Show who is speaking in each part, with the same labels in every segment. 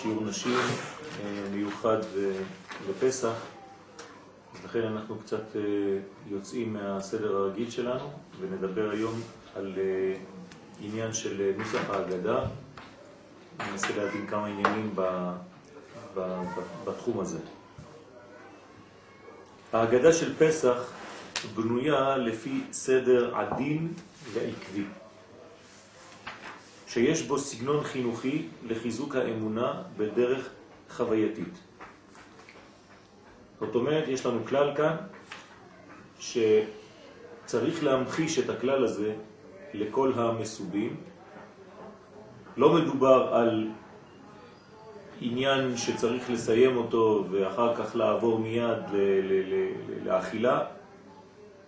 Speaker 1: בשיעור נשים אה, מיוחד בפסח, לכן אנחנו קצת אה, יוצאים מהסדר הרגיל שלנו ונדבר היום על אה, עניין של נוסח ההגדה. ננסה להבין כמה עניינים בתחום הזה. ההגדה של פסח בנויה לפי סדר עדין ועקבי. שיש בו סגנון חינוכי לחיזוק האמונה בדרך חווייתית. זאת אומרת, יש לנו כלל כאן שצריך להמחיש את הכלל הזה לכל המסובים. לא מדובר על עניין שצריך לסיים אותו ואחר כך לעבור מיד לאכילה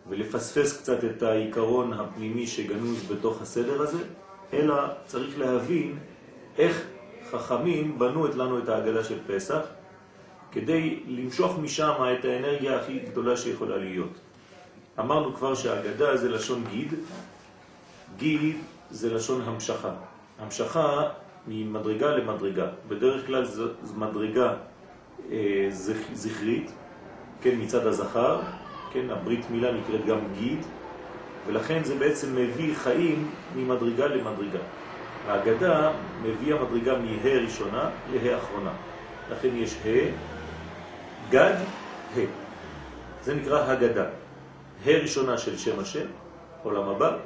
Speaker 1: ולפספס קצת את העיקרון הפנימי שגנוז בתוך הסדר הזה, אלא צריך להבין איך חכמים בנו את לנו את ההגדה של פסח, כדי למשוך משם את האנרגיה הכי גדולה שיכולה להיות. אמרנו כבר שההגדה זה לשון גיד, גיד זה לשון המשכה. המשכה ממדרגה למדרגה. בדרך כלל זו מדרגה אה, זכרית, כן, מצד הזכר, כן, הברית מילה נקראת גם גיד, ולכן זה בעצם מביא חיים ממדרגה למדרגה. ההגדה מביאה מדרגה מה ראשונה לה אחרונה. לכן יש ה', גד, ה'. זה נקרא הגדה. ה' ראשונה של שם השם, עולם הבא,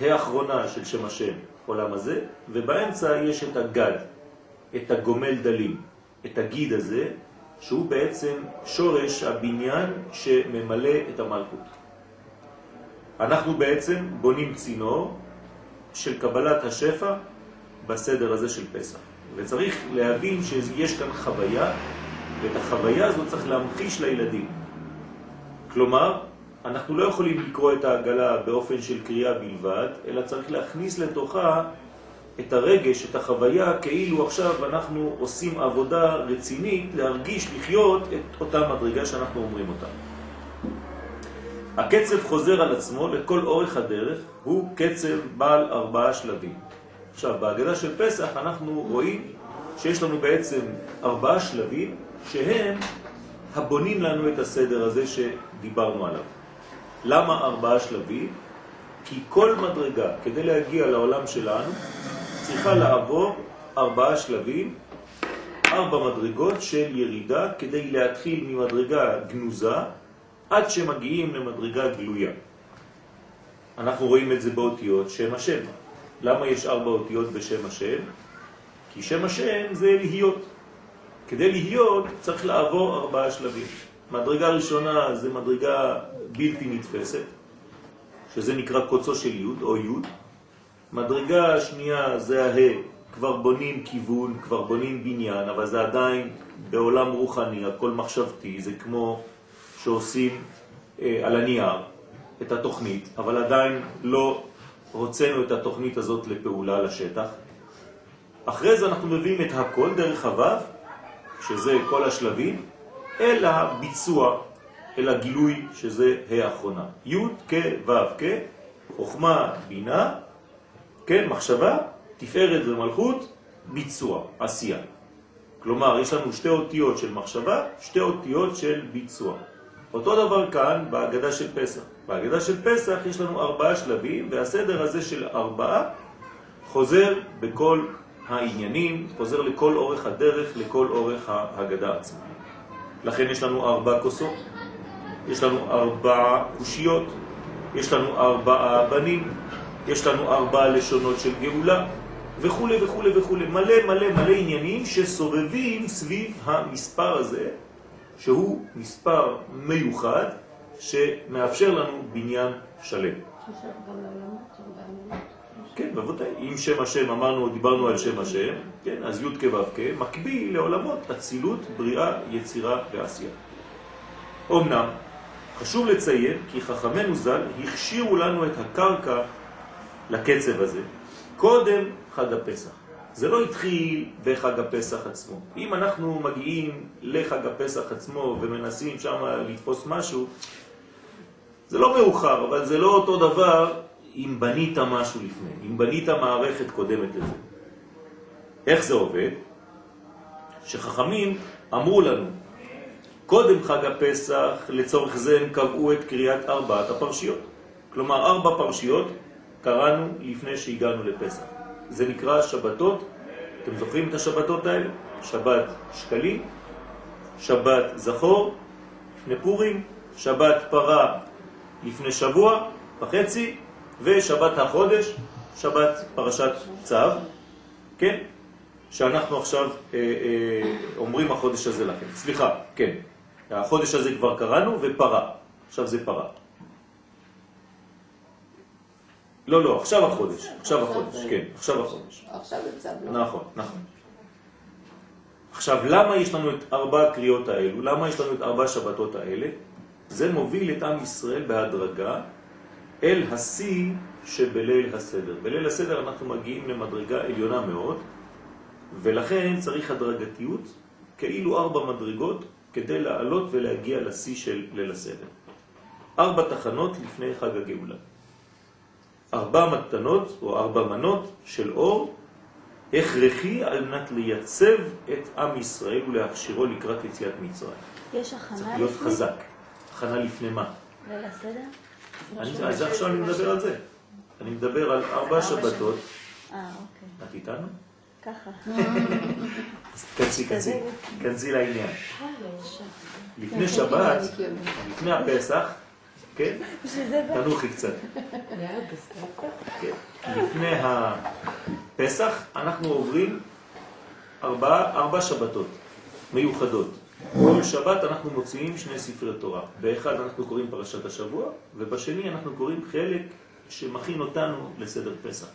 Speaker 1: ה' אחרונה של שם השם, עולם הזה, ובאמצע יש את הגד, את הגומל דלים, את הגיד הזה, שהוא בעצם שורש הבניין שממלא את המלכות. אנחנו בעצם בונים צינור של קבלת השפע בסדר הזה של פסח. וצריך להבין שיש כאן חוויה, ואת החוויה הזאת צריך להמחיש לילדים. כלומר, אנחנו לא יכולים לקרוא את העגלה באופן של קריאה בלבד, אלא צריך להכניס לתוכה את הרגש, את החוויה, כאילו עכשיו אנחנו עושים עבודה רצינית להרגיש, לחיות את אותה מדרגה שאנחנו אומרים אותה. הקצב חוזר על עצמו לכל אורך הדרך, הוא קצב בעל ארבעה שלבים. עכשיו, בהגדה של פסח אנחנו רואים שיש לנו בעצם ארבעה שלבים שהם הבונים לנו את הסדר הזה שדיברנו עליו. למה ארבעה שלבים? כי כל מדרגה, כדי להגיע לעולם שלנו, צריכה לעבור ארבעה שלבים, ארבע מדרגות של ירידה, כדי להתחיל ממדרגה גנוזה עד שמגיעים למדרגה גלויה. אנחנו רואים את זה באותיות שם השם. למה יש ארבע אותיות בשם השם? כי שם השם זה להיות. כדי להיות צריך לעבור ארבעה שלבים. מדרגה ראשונה זה מדרגה בלתי נתפסת, שזה נקרא קוצו של י' או י'. מדרגה שנייה זה הה, כבר בונים כיוון, כבר בונים בניין, אבל זה עדיין בעולם רוחני, הכל מחשבתי, זה כמו שעושים אה, על הנייר את התוכנית, אבל עדיין לא הוצאנו את התוכנית הזאת לפעולה לשטח. אחרי זה אנחנו מביאים את הכל דרך הוו, שזה כל השלבים, אל הביצוע, אל הגילוי, שזה האחרונה. י' כ' ו' כ', חוכמה, בינה, כן, מחשבה, תפארת ומלכות, ביצוע, עשייה. כלומר, יש לנו שתי אותיות של מחשבה, שתי אותיות של ביצוע. אותו דבר כאן בהגדה של פסח. בהגדה של פסח יש לנו ארבעה שלבים, והסדר הזה של ארבעה חוזר בכל העניינים, חוזר לכל אורך הדרך, לכל אורך ההגדה עצמה. לכן יש לנו ארבע כוסות, יש לנו ארבע קושיות, יש לנו ארבעה בנים, יש לנו ארבע לשונות של גאולה, וכו' וכו' וכו', מלא מלא מלא עניינים שסובבים סביב המספר הזה, שהוא מספר מיוחד שמאפשר לנו בניין שלם. כן, בוודאי. אם שם השם, אמרנו, דיברנו על שם השם, כן, אז י' כו' כ', מקביל לעולמות אצילות, בריאה, יצירה ועשייה. אמנם, חשוב לציין כי חכמנו ז"ל הכשירו לנו את הקרקע לקצב הזה קודם חג הפסח. זה לא התחיל בחג הפסח עצמו. אם אנחנו מגיעים לחג הפסח עצמו ומנסים שם לתפוס משהו, זה לא מאוחר, אבל זה לא אותו דבר אם בנית משהו לפני, אם בנית מערכת קודמת לזה. איך זה עובד? שחכמים אמרו לנו, קודם חג הפסח, לצורך זה הם קבעו את קריאת ארבעת הפרשיות. כלומר, ארבע פרשיות קראנו לפני שהגענו לפסח. זה נקרא שבתות. אתם זוכרים את השבתות האלה? שבת שקלים, שבת זכור, לפני פורים, שבת פרה לפני שבוע וחצי, ושבת החודש, שבת פרשת צו, כן? שאנחנו עכשיו אה, אה, אומרים החודש הזה לכם. סליחה, כן. החודש הזה כבר קראנו ופרה. עכשיו זה פרה. לא, לא, עכשיו החודש. עכשיו החודש, כן, עכשיו החודש.
Speaker 2: עכשיו לא?
Speaker 1: נכון, נכון. עכשיו, למה יש לנו את ארבע הקריאות האלו? למה יש לנו את ארבע השבתות האלה? זה מוביל את עם ישראל בהדרגה אל השיא שבליל הסדר. בליל הסדר אנחנו מגיעים למדרגה עליונה מאוד, ולכן צריך הדרגתיות, כאילו ארבע מדרגות, כדי לעלות ולהגיע לשיא של ליל הסדר. ארבע תחנות לפני חג הגאולה. ארבע מתנות או ארבע מנות של אור הכרחי על מנת לייצב את עם ישראל ולהכשירו לקראת יציאת מצרים.
Speaker 3: יש הכנה
Speaker 1: צריך להיות
Speaker 3: לפני?
Speaker 1: חזק. הכנה לפני מה?
Speaker 3: ליל הסדר?
Speaker 1: אני- אז עכשיו אני מדבר על זה. אני מדבר על ארבע שבתות.
Speaker 3: אה, אוקיי.
Speaker 1: את איתנו?
Speaker 3: ככה.
Speaker 1: כנסי, כנסי, כנסי לעניין. לפני שבת, לפני הפסח, כן? תנוחי קצת. כן. לפני הפסח אנחנו עוברים ארבע, ארבע שבתות מיוחדות. כל שבת אנחנו מוציאים שני ספרי תורה. באחד אנחנו קוראים פרשת השבוע, ובשני אנחנו קוראים חלק שמכין אותנו לסדר פסח.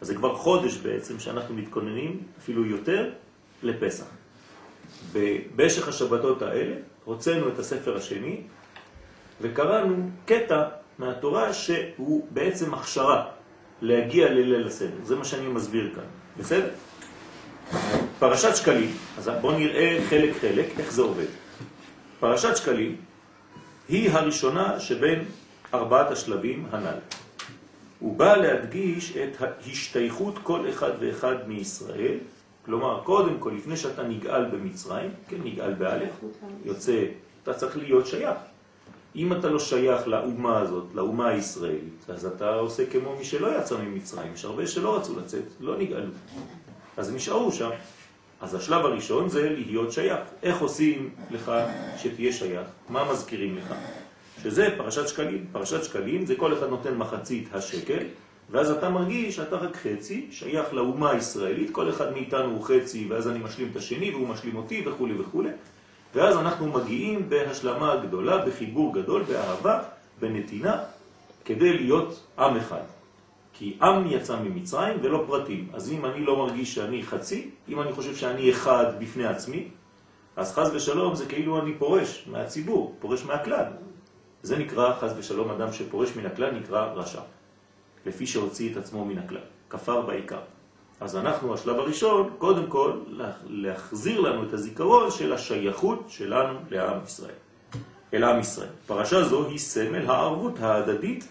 Speaker 1: אז זה כבר חודש בעצם שאנחנו מתכוננים, אפילו יותר, לפסח. במשך השבתות האלה הוצאנו את הספר השני וקראנו קטע מהתורה שהוא בעצם הכשרה להגיע לליל הסדר. זה מה שאני מסביר כאן, בסדר? פרשת שקלים, אז בואו נראה חלק חלק איך זה עובד. פרשת שקלים היא הראשונה שבין ארבעת השלבים הנ"ל. הוא בא להדגיש את ההשתייכות כל אחד ואחד מישראל, כלומר, קודם כל, לפני שאתה נגאל במצרים, כן, נגאל באלף, יוצא, אתה צריך להיות שייך. אם אתה לא שייך לאומה הזאת, לאומה הישראלית, אז אתה עושה כמו מי שלא יצא ממצרים. יש הרבה שלא רצו לצאת, לא נגאלו. אז נשארו שם. אז השלב הראשון זה להיות שייך. איך עושים לך שתהיה שייך? מה מזכירים לך? שזה פרשת שקלים. פרשת שקלים זה כל אחד נותן מחצית השקל, ואז אתה מרגיש שאתה רק חצי, שייך לאומה הישראלית, כל אחד מאיתנו הוא חצי, ואז אני משלים את השני והוא משלים אותי וכו' וכו'. ואז אנחנו מגיעים בהשלמה גדולה, בחיבור גדול, באהבה, בנתינה, כדי להיות עם אחד. כי עם יצא ממצרים ולא פרטים. אז אם אני לא מרגיש שאני חצי, אם אני חושב שאני אחד בפני עצמי, אז חז ושלום זה כאילו אני פורש מהציבור, פורש מהכלל. זה נקרא חז ושלום אדם שפורש מן הכלל נקרא רשע, לפי שהוציא את עצמו מן הכלל, כפר בעיקר. אז אנחנו, השלב הראשון, קודם כל, להחזיר לנו את הזיכרון של השייכות שלנו לעם ישראל, אל עם ישראל. פרשה זו היא סמל הערבות ההדדית,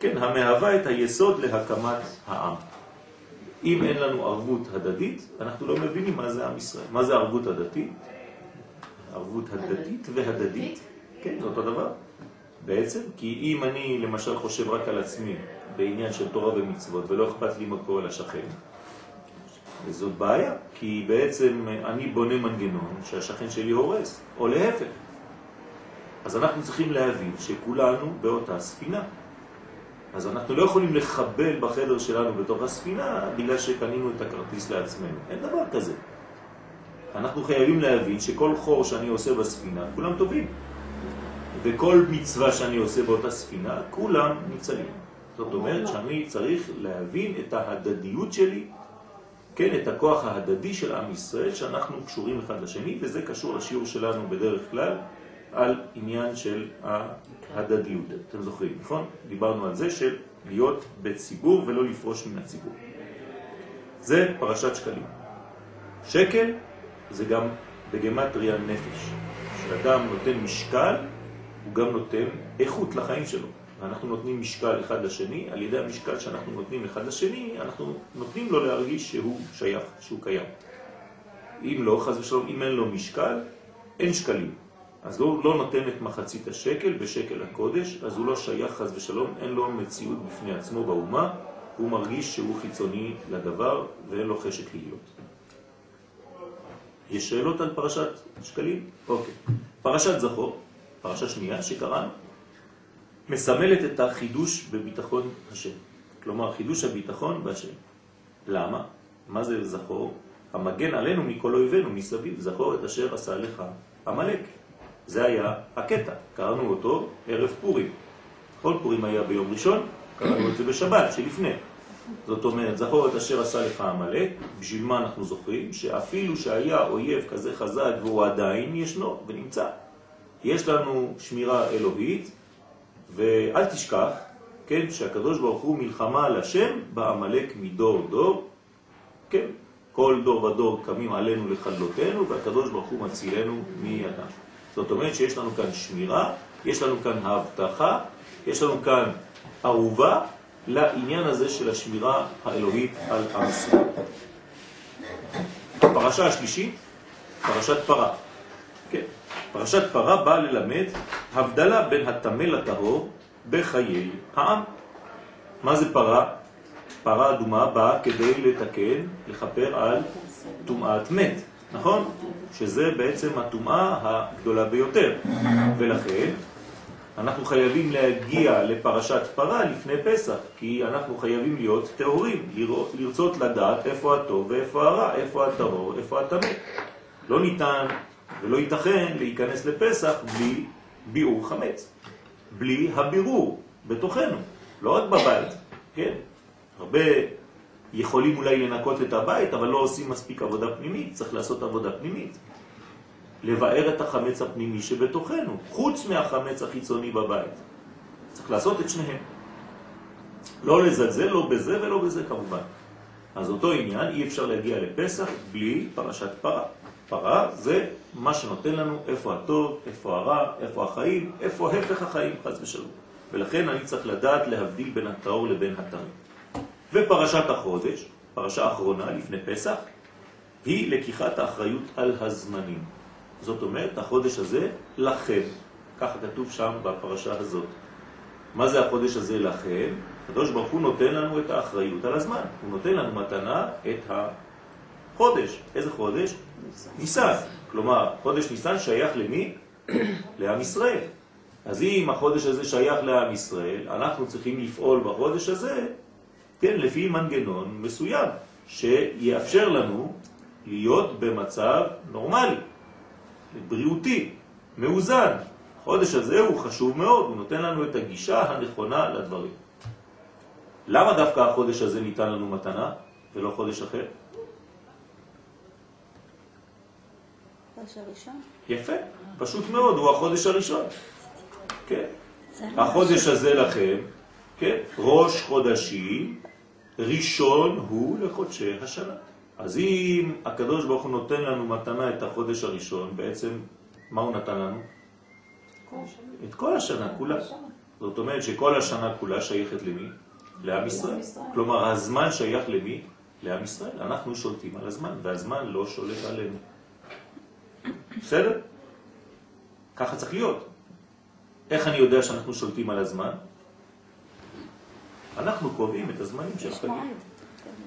Speaker 1: כן, המהווה את היסוד להקמת העם. אם אין לנו ערבות הדדית, אנחנו לא מבינים מה זה עם ישראל. מה זה ערבות הדדית? ערבות הדדית והדדית. כן, זה אותו דבר. בעצם, כי אם אני למשל חושב רק על עצמי בעניין של תורה ומצוות ולא אכפת לי מה קורה לשכן, וזאת בעיה, כי בעצם אני בונה מנגנון שהשכן שלי הורס, או להפך. אז אנחנו צריכים להבין שכולנו באותה ספינה. אז אנחנו לא יכולים לחבל בחדר שלנו בתוך הספינה בגלל שקנינו את הכרטיס לעצמנו. אין דבר כזה. אנחנו חייבים להבין שכל חור שאני עושה בספינה, כולם טובים. וכל מצווה שאני עושה באותה ספינה, כולם ניצלים. זאת אומרת שאני צריך להבין את ההדדיות שלי, כן, את הכוח ההדדי של עם ישראל, שאנחנו קשורים אחד לשני, וזה קשור לשיעור שלנו בדרך כלל על עניין של ההדדיות. אתם זוכרים, נכון? דיברנו על זה של להיות בציבור ולא לפרוש מן הציבור. זה פרשת שקלים. שקל זה גם בגמטריה נפש. כשאדם נותן משקל, הוא גם נותן איכות לחיים שלו. ואנחנו נותנים משקל אחד לשני, על ידי המשקל שאנחנו נותנים אחד לשני, אנחנו נותנים לו להרגיש שהוא שייך, שהוא קיים. אם לא, חז ושלום, אם אין לו משקל, אין שקלים. אז לא, לא נותן את מחצית השקל בשקל הקודש, אז הוא לא שייך חז ושלום, אין לו מציאות בפני עצמו באומה, הוא מרגיש שהוא חיצוני לדבר ואין לו חשק להיות. יש שאלות על פרשת שקלים? אוקיי. פרשת זכור, פרשה שנייה שקראנו, מסמלת את החידוש בביטחון השם. כלומר, חידוש הביטחון בהשם. למה? מה זה זכור? המגן עלינו מכל אויבינו מסביב, זכור את אשר עשה לך המלאק. זה היה הקטע, קראנו אותו ערב פורים. כל פורים היה ביום ראשון, קראנו את זה בשבת שלפני. זאת אומרת, זכור את אשר עשה לך המלאק, בשביל מה אנחנו זוכרים? שאפילו שהיה אויב כזה חזק והוא עדיין ישנו ונמצא. יש לנו שמירה אלוהית, ואל תשכח, כן, שהקדוש ברוך הוא מלחמה על השם בעמלק מדור דור, כן, כל דור ודור קמים עלינו לכלותנו, והקדוש ברוך הוא מצילנו מידם. זאת אומרת שיש לנו כאן שמירה, יש לנו כאן הבטחה, יש לנו כאן ערובה לעניין הזה של השמירה האלוהית על עם ישראל. הפרשה השלישית, פרשת פרה. כן, פרשת פרה באה ללמד הבדלה בין הטמא לטהור בחיי העם. מה זה פרה? פרה אדומה באה כדי לתקן, לכפר על טומאת מת, נכון? שזה בעצם הטומאה הגדולה ביותר. ולכן אנחנו חייבים להגיע לפרשת פרה לפני פסח, כי אנחנו חייבים להיות טהורים, לרצות לדעת איפה הטוב ואיפה הרע, איפה הטהור, איפה הטמא. לא ניתן ולא ייתכן להיכנס לפסח בלי ביאור חמץ, בלי הבירור בתוכנו, לא רק בבית, כן? הרבה יכולים אולי לנקות את הבית, אבל לא עושים מספיק עבודה פנימית, צריך לעשות עבודה פנימית. לבאר את החמץ הפנימי שבתוכנו, חוץ מהחמץ החיצוני בבית. צריך לעשות את שניהם. לא לזלזל, לא בזה ולא בזה כמובן. אז אותו עניין, אי אפשר להגיע לפסח בלי פרשת פרה. פרה זה מה שנותן לנו איפה הטוב, איפה הרע, איפה החיים, איפה הפך החיים, חס ושלום. ולכן אני צריך לדעת להבדיל בין הטהור לבין הטמא. ופרשת החודש, פרשה אחרונה לפני פסח, היא לקיחת האחריות על הזמנים. זאת אומרת, החודש הזה לכם. ככה כתוב שם בפרשה הזאת. מה זה החודש הזה לכם? הקדוש ברוך הוא נותן לנו את האחריות על הזמן. הוא נותן לנו מתנה את החודש. איזה חודש? ניסן. כלומר, חודש ניסן שייך למי? לעם ישראל. אז אם החודש הזה שייך לעם ישראל, אנחנו צריכים לפעול בחודש הזה, כן, לפי מנגנון מסוים, שיאפשר לנו להיות במצב נורמלי. בריאותי, מאוזן. החודש הזה הוא חשוב מאוד, הוא נותן לנו את הגישה הנכונה לדברים. למה דווקא החודש הזה ניתן לנו מתנה ולא חודש אחר?
Speaker 3: חודש הראשון?
Speaker 1: יפה, פשוט מאוד, הוא החודש הראשון. כן. החודש הזה לכם, כן, ראש חודשים, ראשון הוא לחודשי השנה. אז אם הקדוש ברוך הוא נותן לנו מתנה את החודש הראשון, בעצם מה הוא נתן לנו? את כל השנה כולה. זאת אומרת שכל השנה כולה שייכת למי? לעם ישראל. כלומר, הזמן שייך למי? לעם ישראל. אנחנו שולטים על הזמן, והזמן לא שולט עלינו. בסדר? ככה צריך להיות. איך אני יודע שאנחנו שולטים על הזמן? אנחנו קובעים את הזמנים של החגים.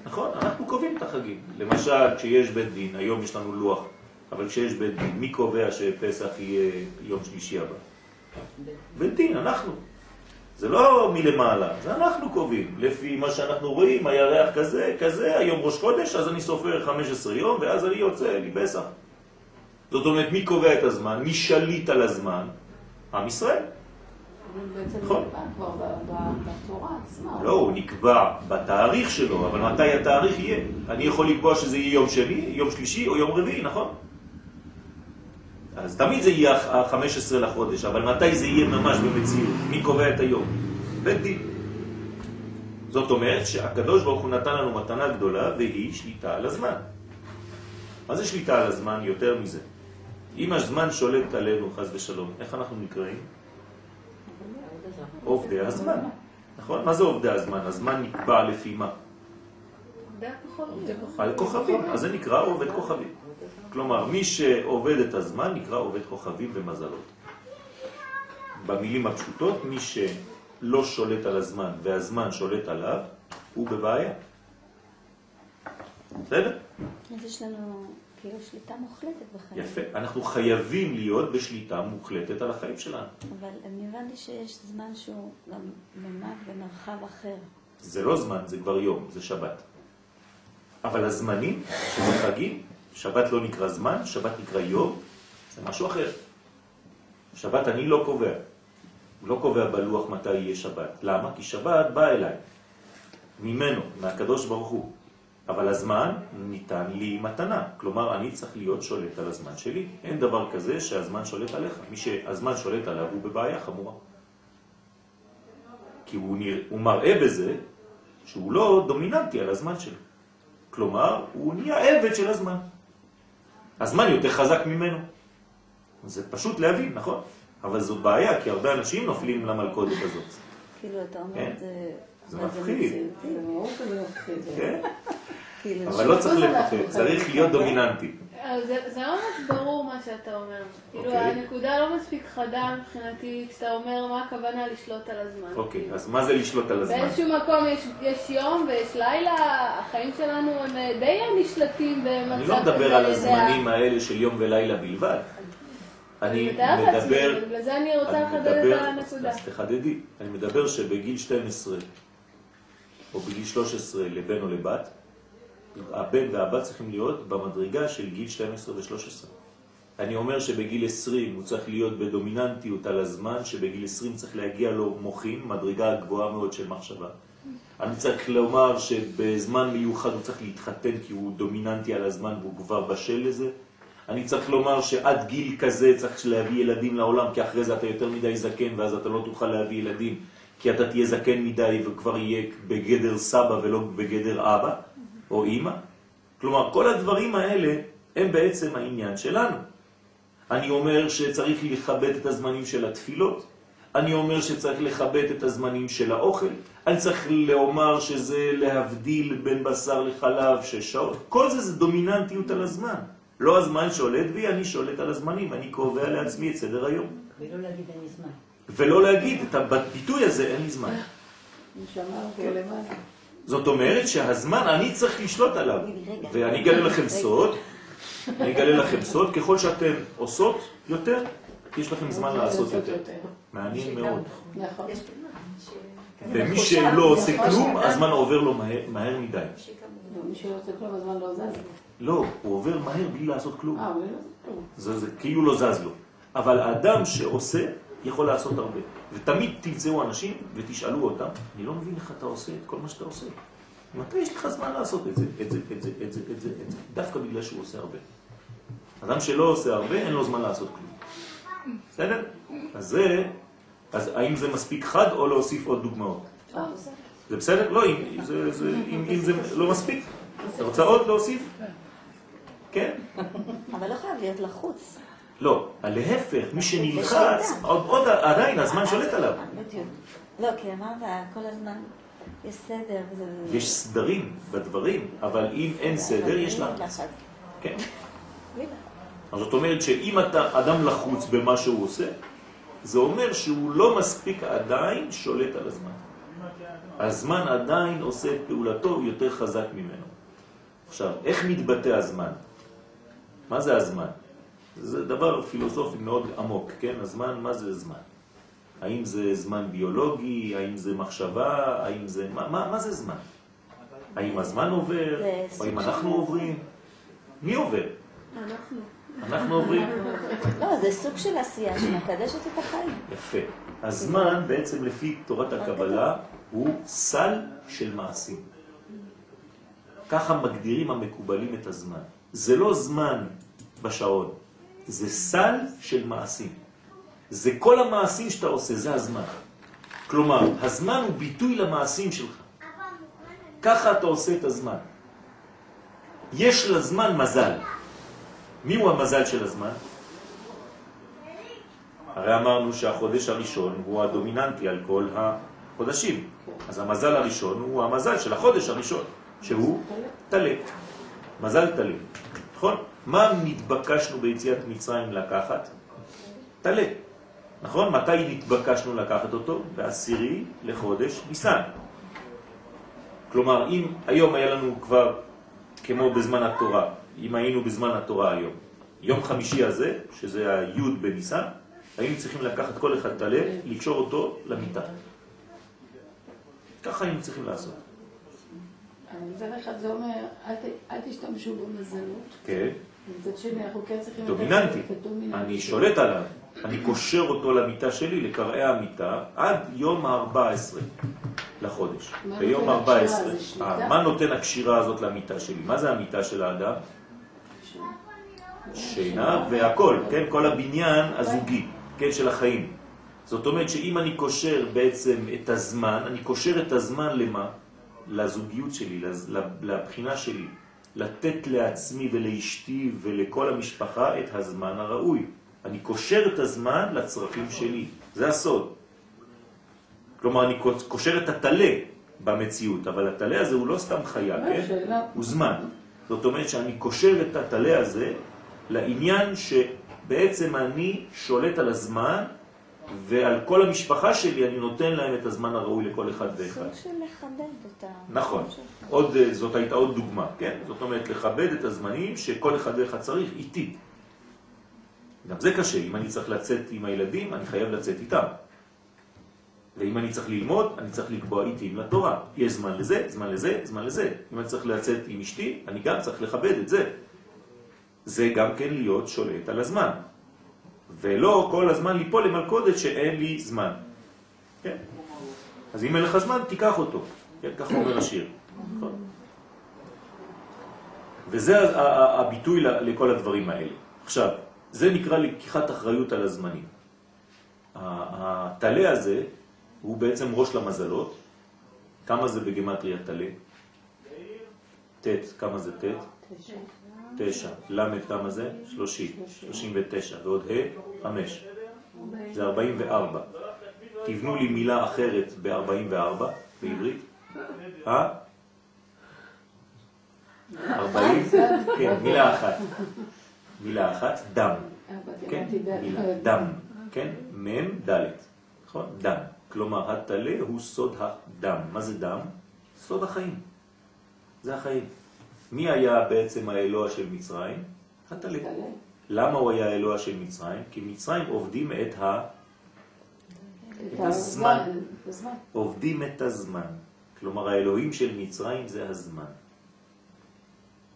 Speaker 1: נכון, אנחנו קובעים את החגים. למשל, כשיש בית דין, היום יש לנו לוח, אבל כשיש בית דין, מי קובע שפסח יהיה יום שלישי הבא? בית דין, אנחנו. זה לא מלמעלה, זה אנחנו קובעים. לפי מה שאנחנו רואים, הירח כזה, כזה, היום ראש חודש, אז אני סופר 15 יום, ואז אני יוצא לי פסח. זאת אומרת, מי קובע את הזמן? מי שליט על הזמן? עם ישראל.
Speaker 2: נכון.
Speaker 1: לא, הוא נקבע בתאריך שלו, אבל מתי התאריך יהיה? אני יכול לקבוע שזה יהיה יום שני, יום שלישי או יום רביעי, נכון? אז תמיד זה יהיה ה-15 לחודש, אבל מתי זה יהיה ממש במציאות? מי קובע את היום? בית דין. זאת אומרת שהקדוש ברוך הוא נתן לנו מתנה גדולה והיא שליטה על הזמן. מה זה שליטה על הזמן יותר מזה? אם הזמן שולט עלינו, חז ושלום, איך אנחנו נקראים? עובדי הזמן. נכון? מה זה עובדי הזמן? הזמן נקבע לפי מה? על כוכבים, אז זה נקרא עובד כוכבים. כלומר, מי שעובד את הזמן נקרא עובד כוכבים ומזלות. במילים הפשוטות, מי שלא שולט על הזמן והזמן שולט עליו, הוא בבעיה. בסדר?
Speaker 3: אז יש לנו כאילו שליטה מוחלטת בחיים.
Speaker 1: יפה. אנחנו חייבים להיות בשליטה מוחלטת על החיים שלנו.
Speaker 3: אבל אני הבנתי שיש זמן שהוא גם ממד במרחב אחר.
Speaker 1: זה לא זמן, זה כבר יום, זה שבת. אבל הזמנים, שזה חגים, שבת לא נקרא זמן, שבת נקרא יום, זה משהו אחר. שבת אני לא קובע. לא קובע בלוח מתי יהיה שבת. למה? כי שבת בא אליי. ממנו, מהקדוש ברוך הוא. אבל הזמן ניתן לי מתנה. כלומר, אני צריך להיות שולט על הזמן שלי. אין דבר כזה שהזמן שולט עליך. מי שהזמן שולט עליו הוא בבעיה חמורה. כי הוא, נרא... הוא מראה בזה שהוא לא דומיננטי על הזמן שלו. כלומר, הוא נהיה עבד של הזמן. הזמן יותר חזק ממנו. זה פשוט להבין, נכון? אבל זאת בעיה, כי הרבה אנשים נופלים למלכודת הזאת.
Speaker 3: כאילו, אתה אומר
Speaker 1: כן.
Speaker 3: זה...
Speaker 1: זה
Speaker 3: אבל
Speaker 1: מפחיד.
Speaker 2: מפחיד.
Speaker 1: כן? אבל לא צריך לפחד, צריך להיות. דומיננטי.
Speaker 2: זה זה ממש ברור מה שאתה אומר. כאילו,
Speaker 1: אוקיי.
Speaker 2: הנקודה לא מספיק חדה מבחינתי כשאתה אומר מה הכוונה לשלוט על הזמן.
Speaker 1: אוקיי, אז מה זה לשלוט על הזמן?
Speaker 2: באיזשהו מקום יש, יש יום ויש לילה, החיים שלנו הם אה, די נשלטים במצב
Speaker 1: אני לא מדבר על הזמנים האלה של יום ולילה בלבד. אני מדבר...
Speaker 2: בגלל זה אני רוצה לחדד
Speaker 1: מדבר-
Speaker 2: את הנקודה.
Speaker 1: אז תחדדי. אני מדבר שבגיל 12 או בגיל 13 לבן או לבת, הבן והבת צריכים להיות במדרגה של גיל 12 ו-13. אני אומר שבגיל 20 הוא צריך להיות בדומיננטיות על הזמן, שבגיל 20 צריך להגיע לו מוחין, מדרגה גבוהה מאוד של מחשבה. אני צריך לומר שבזמן מיוחד הוא צריך להתחתן כי הוא דומיננטי על הזמן והוא כבר בשל לזה. אני צריך לומר שעד גיל כזה צריך להביא ילדים לעולם, כי אחרי זה אתה יותר מדי זקן ואז אתה לא תוכל להביא ילדים, כי אתה תהיה זקן מדי וכבר יהיה בגדר סבא ולא בגדר אבא או אימא. כלומר, כל הדברים האלה הם בעצם העניין שלנו. אני אומר שצריך לכבד את הזמנים של התפילות, אני אומר שצריך לכבד את הזמנים של האוכל, אני צריך לומר שזה להבדיל בין בשר לחלב, שש שעות, כל זה זה דומיננטיות על הזמן. לא הזמן שולט בי, אני שולט על הזמנים, אני קובע לעצמי את סדר היום.
Speaker 4: ולא להגיד אין לי זמן.
Speaker 1: ולא להגיד את הביטוי הזה, אין לי זמן.
Speaker 2: למעלה.
Speaker 1: זאת אומרת שהזמן, אני צריך לשלוט עליו. ואני אגלה לכם סוד, אני אגלה לכם סוד, ככל שאתן עושות יותר, יש לכם זמן לעשות יותר. מעניין מאוד.
Speaker 2: נכון.
Speaker 1: ומי שלא עושה כלום, הזמן עובר לו מהר- מדי.
Speaker 2: מי שלא עושה כלום, הזמן לא זז.
Speaker 1: לא, הוא עובר מהר בלי לעשות כלום.
Speaker 2: אה, הוא לא עושה כלום.
Speaker 1: זה, זה כאילו לא זז לו. אבל האדם שעושה, יכול לעשות הרבה. ותמיד תמצאו אנשים ותשאלו אותם, אני לא מבין איך אתה עושה את כל מה שאתה עושה. מתי יש לך זמן לעשות את זה, את זה, את זה, את זה, את זה, את זה? דווקא בגלל שהוא עושה הרבה. אדם שלא עושה הרבה, אין לו זמן לעשות כלום. בסדר? אז זה, אז האם זה מספיק חד או להוסיף עוד דוגמאות? זה בסדר? לא, אם זה, זה, אם, אם זה לא מספיק. אתה רוצה עוד להוסיף? כן?
Speaker 3: אבל לא חייב להיות לחוץ.
Speaker 1: לא, להפך, מי שנלחץ, עוד, עוד עדיין הזמן שולט עליו.
Speaker 3: בדיוק. לא, כי אמרת, כל הזמן יש סדר.
Speaker 1: יש סדרים בדברים, אבל אם אין סדר, יש לחץ. כן. אז זאת אומרת שאם אתה אדם לחוץ במה שהוא עושה, זה אומר שהוא לא מספיק עדיין שולט על הזמן. הזמן עדיין עושה את פעולתו, יותר חזק ממנו. עכשיו, איך מתבטא הזמן? מה זה הזמן? זה דבר פילוסופי מאוד עמוק, כן? הזמן, מה זה זמן? האם זה זמן ביולוגי? האם זה מחשבה? האם זה... מה, מה, מה זה זמן? האם הזמן עובר?
Speaker 3: זה
Speaker 1: או האם אנחנו עוברים? מי עובר?
Speaker 2: אנחנו.
Speaker 1: אנחנו עוברים.
Speaker 3: לא, זה סוג של עשייה שמקדשת את החיים.
Speaker 1: יפה. הזמן בעצם לפי תורת הקבלה הוא סל של מעשים. ככה מגדירים המקובלים את הזמן. זה לא זמן בשעון, זה סל של מעשים. זה כל המעשים שאתה עושה, זה הזמן. כלומר, הזמן הוא ביטוי למעשים שלך. ככה אתה עושה את הזמן. יש לזמן מזל. מי הוא המזל של הזמן? הרי אמרנו שהחודש הראשון הוא הדומיננטי על כל החודשים. אז המזל הראשון הוא המזל של החודש הראשון, שהוא תלה. מזל תלה. נכון? מה נתבקשנו ביציאת מצרים לקחת? תלה. נכון? מתי נתבקשנו לקחת אותו? בעשירי לחודש ניסן. כלומר, אם היום היה לנו כבר, כמו בזמן התורה, אם היינו בזמן התורה היום, יום חמישי הזה, שזה היוד בניסן, היינו צריכים לקחת כל אחד את הלב, לקשור אותו למיטה. ככה היינו צריכים לעשות.
Speaker 4: מצד אחד זה אומר, אל ת- אל תשתמשו במזלות.
Speaker 1: כן,
Speaker 4: מצד שני, אנחנו כן צריכים...
Speaker 1: דומיננטי. אני שולט עליו. אני קושר אותו למיטה שלי, לקרעי המיטה, עד יום ה-14 לחודש. ביום
Speaker 4: נותן הקשירה?
Speaker 1: ה-14.
Speaker 4: זה שליטה?
Speaker 1: אה, מה נותן הקשירה הזאת למיטה שלי? מה זה המיטה של האדם? שינה והכל, כן? כל הבניין הזוגי, כן? של החיים. זאת אומרת שאם אני קושר בעצם את הזמן, אני קושר את הזמן למה? לזוגיות שלי, לבחינה שלי. לתת לעצמי ולאשתי ולכל המשפחה את הזמן הראוי. אני קושר את הזמן לצרכים שלי. זה הסוד. כלומר, אני קושר את התלה במציאות, אבל התלה הזה הוא לא סתם חיה,
Speaker 4: מה
Speaker 1: כן? הוא זמן. זאת אומרת שאני קושר את התלה הזה לעניין שבעצם אני שולט על הזמן ועל כל המשפחה שלי אני נותן להם את הזמן הראוי לכל אחד ואחד.
Speaker 3: סוג של לכבד את ה...
Speaker 1: נכון. עוד, אה, זאת הייתה עוד דוגמה, כן? זאת אומרת, לכבד את הזמנים שכל אחד ואחד צריך איתי. גם זה קשה, אם אני צריך לצאת עם הילדים, אני חייב לצאת איתם. ואם אני צריך ללמוד, אני צריך לקבוע עיתים לתורה. יש זמן לזה, זמן לזה, זמן לזה. אם אני צריך לצאת עם אשתי, אני גם צריך לכבד את זה. זה גם כן להיות שולט על הזמן. ולא כל הזמן ליפול למלכודת שאין לי זמן. כן? אז אם אין לך זמן, תיקח אותו. כן, ככה אומר השיר. נכון? וזה הביטוי לכל הדברים האלה. עכשיו, זה נקרא לקיחת אחריות על הזמנים. התלה הזה הוא בעצם ראש למזלות. כמה זה בגמטריה תלה? ט', כמה זה ט'? תשע. ל' כמה זה? שלושים. שלושים ותשע. ועוד ה', חמש. זה ארבעים וארבע. תבנו לי מילה אחרת ב-44 בעברית. אה? 40? כן, מילה אחת. מילה אחת, דם. כן, מילה, דם. כן, מם, ד'. נכון? דם. כלומר, התלה הוא סוד הדם. מה זה דם? סוד החיים. זה החיים. מי היה בעצם האלוה של מצרים? התלה. למה הוא היה האלוה של מצרים? כי מצרים עובדים את ה...
Speaker 4: את
Speaker 1: הזמן. עובדים את הזמן. כלומר, האלוהים של מצרים זה הזמן.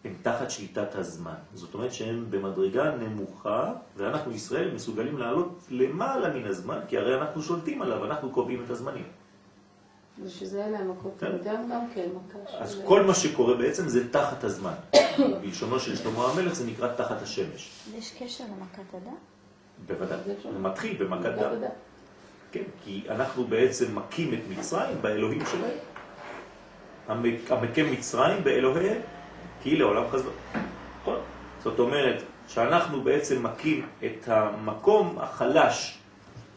Speaker 1: הם תחת שליטת הזמן. זאת אומרת שהם במדרגה נמוכה, ואנחנו ישראל מסוגלים לעלות למעלה מן הזמן, כי הרי אנחנו שולטים עליו, אנחנו קובעים את הזמנים. כן.
Speaker 4: גם כן, מכה.
Speaker 1: אז כל מה שקורה בעצם זה תחת הזמן. בלשונו של שלמה המלך זה נקרא תחת השמש.
Speaker 3: יש קשר למכת הדם?
Speaker 1: בוודאי.
Speaker 4: זה
Speaker 1: מתחיל במכת דם. כן, כי אנחנו בעצם מקים את מצרים באלוהים שלהם. המק- המקם מצרים באלוהיהם, כי לעולם חזרה. נכון? זאת אומרת שאנחנו בעצם מקים את המקום החלש.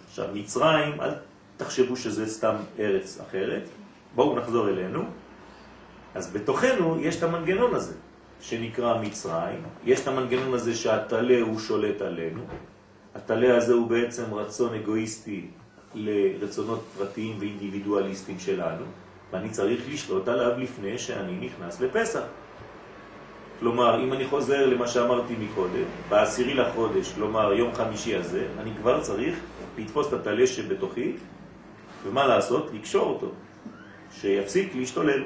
Speaker 1: עכשיו, מצרים, אל תחשבו שזה סתם ארץ אחרת. בואו נחזור אלינו. אז בתוכנו יש את המנגנון הזה, שנקרא מצרים. יש את המנגנון הזה שהתלה הוא שולט עלינו. התלה הזה הוא בעצם רצון אגואיסטי לרצונות פרטיים ואינדיבידואליסטיים שלנו, ואני צריך לשלוט עליו לפני שאני נכנס לפסח. כלומר, אם אני חוזר למה שאמרתי מקודם, בעשירי לחודש, כלומר יום חמישי הזה, אני כבר צריך לתפוס את התלה שבתוכי, ומה לעשות? לקשור אותו, שיפסיק להשתולל.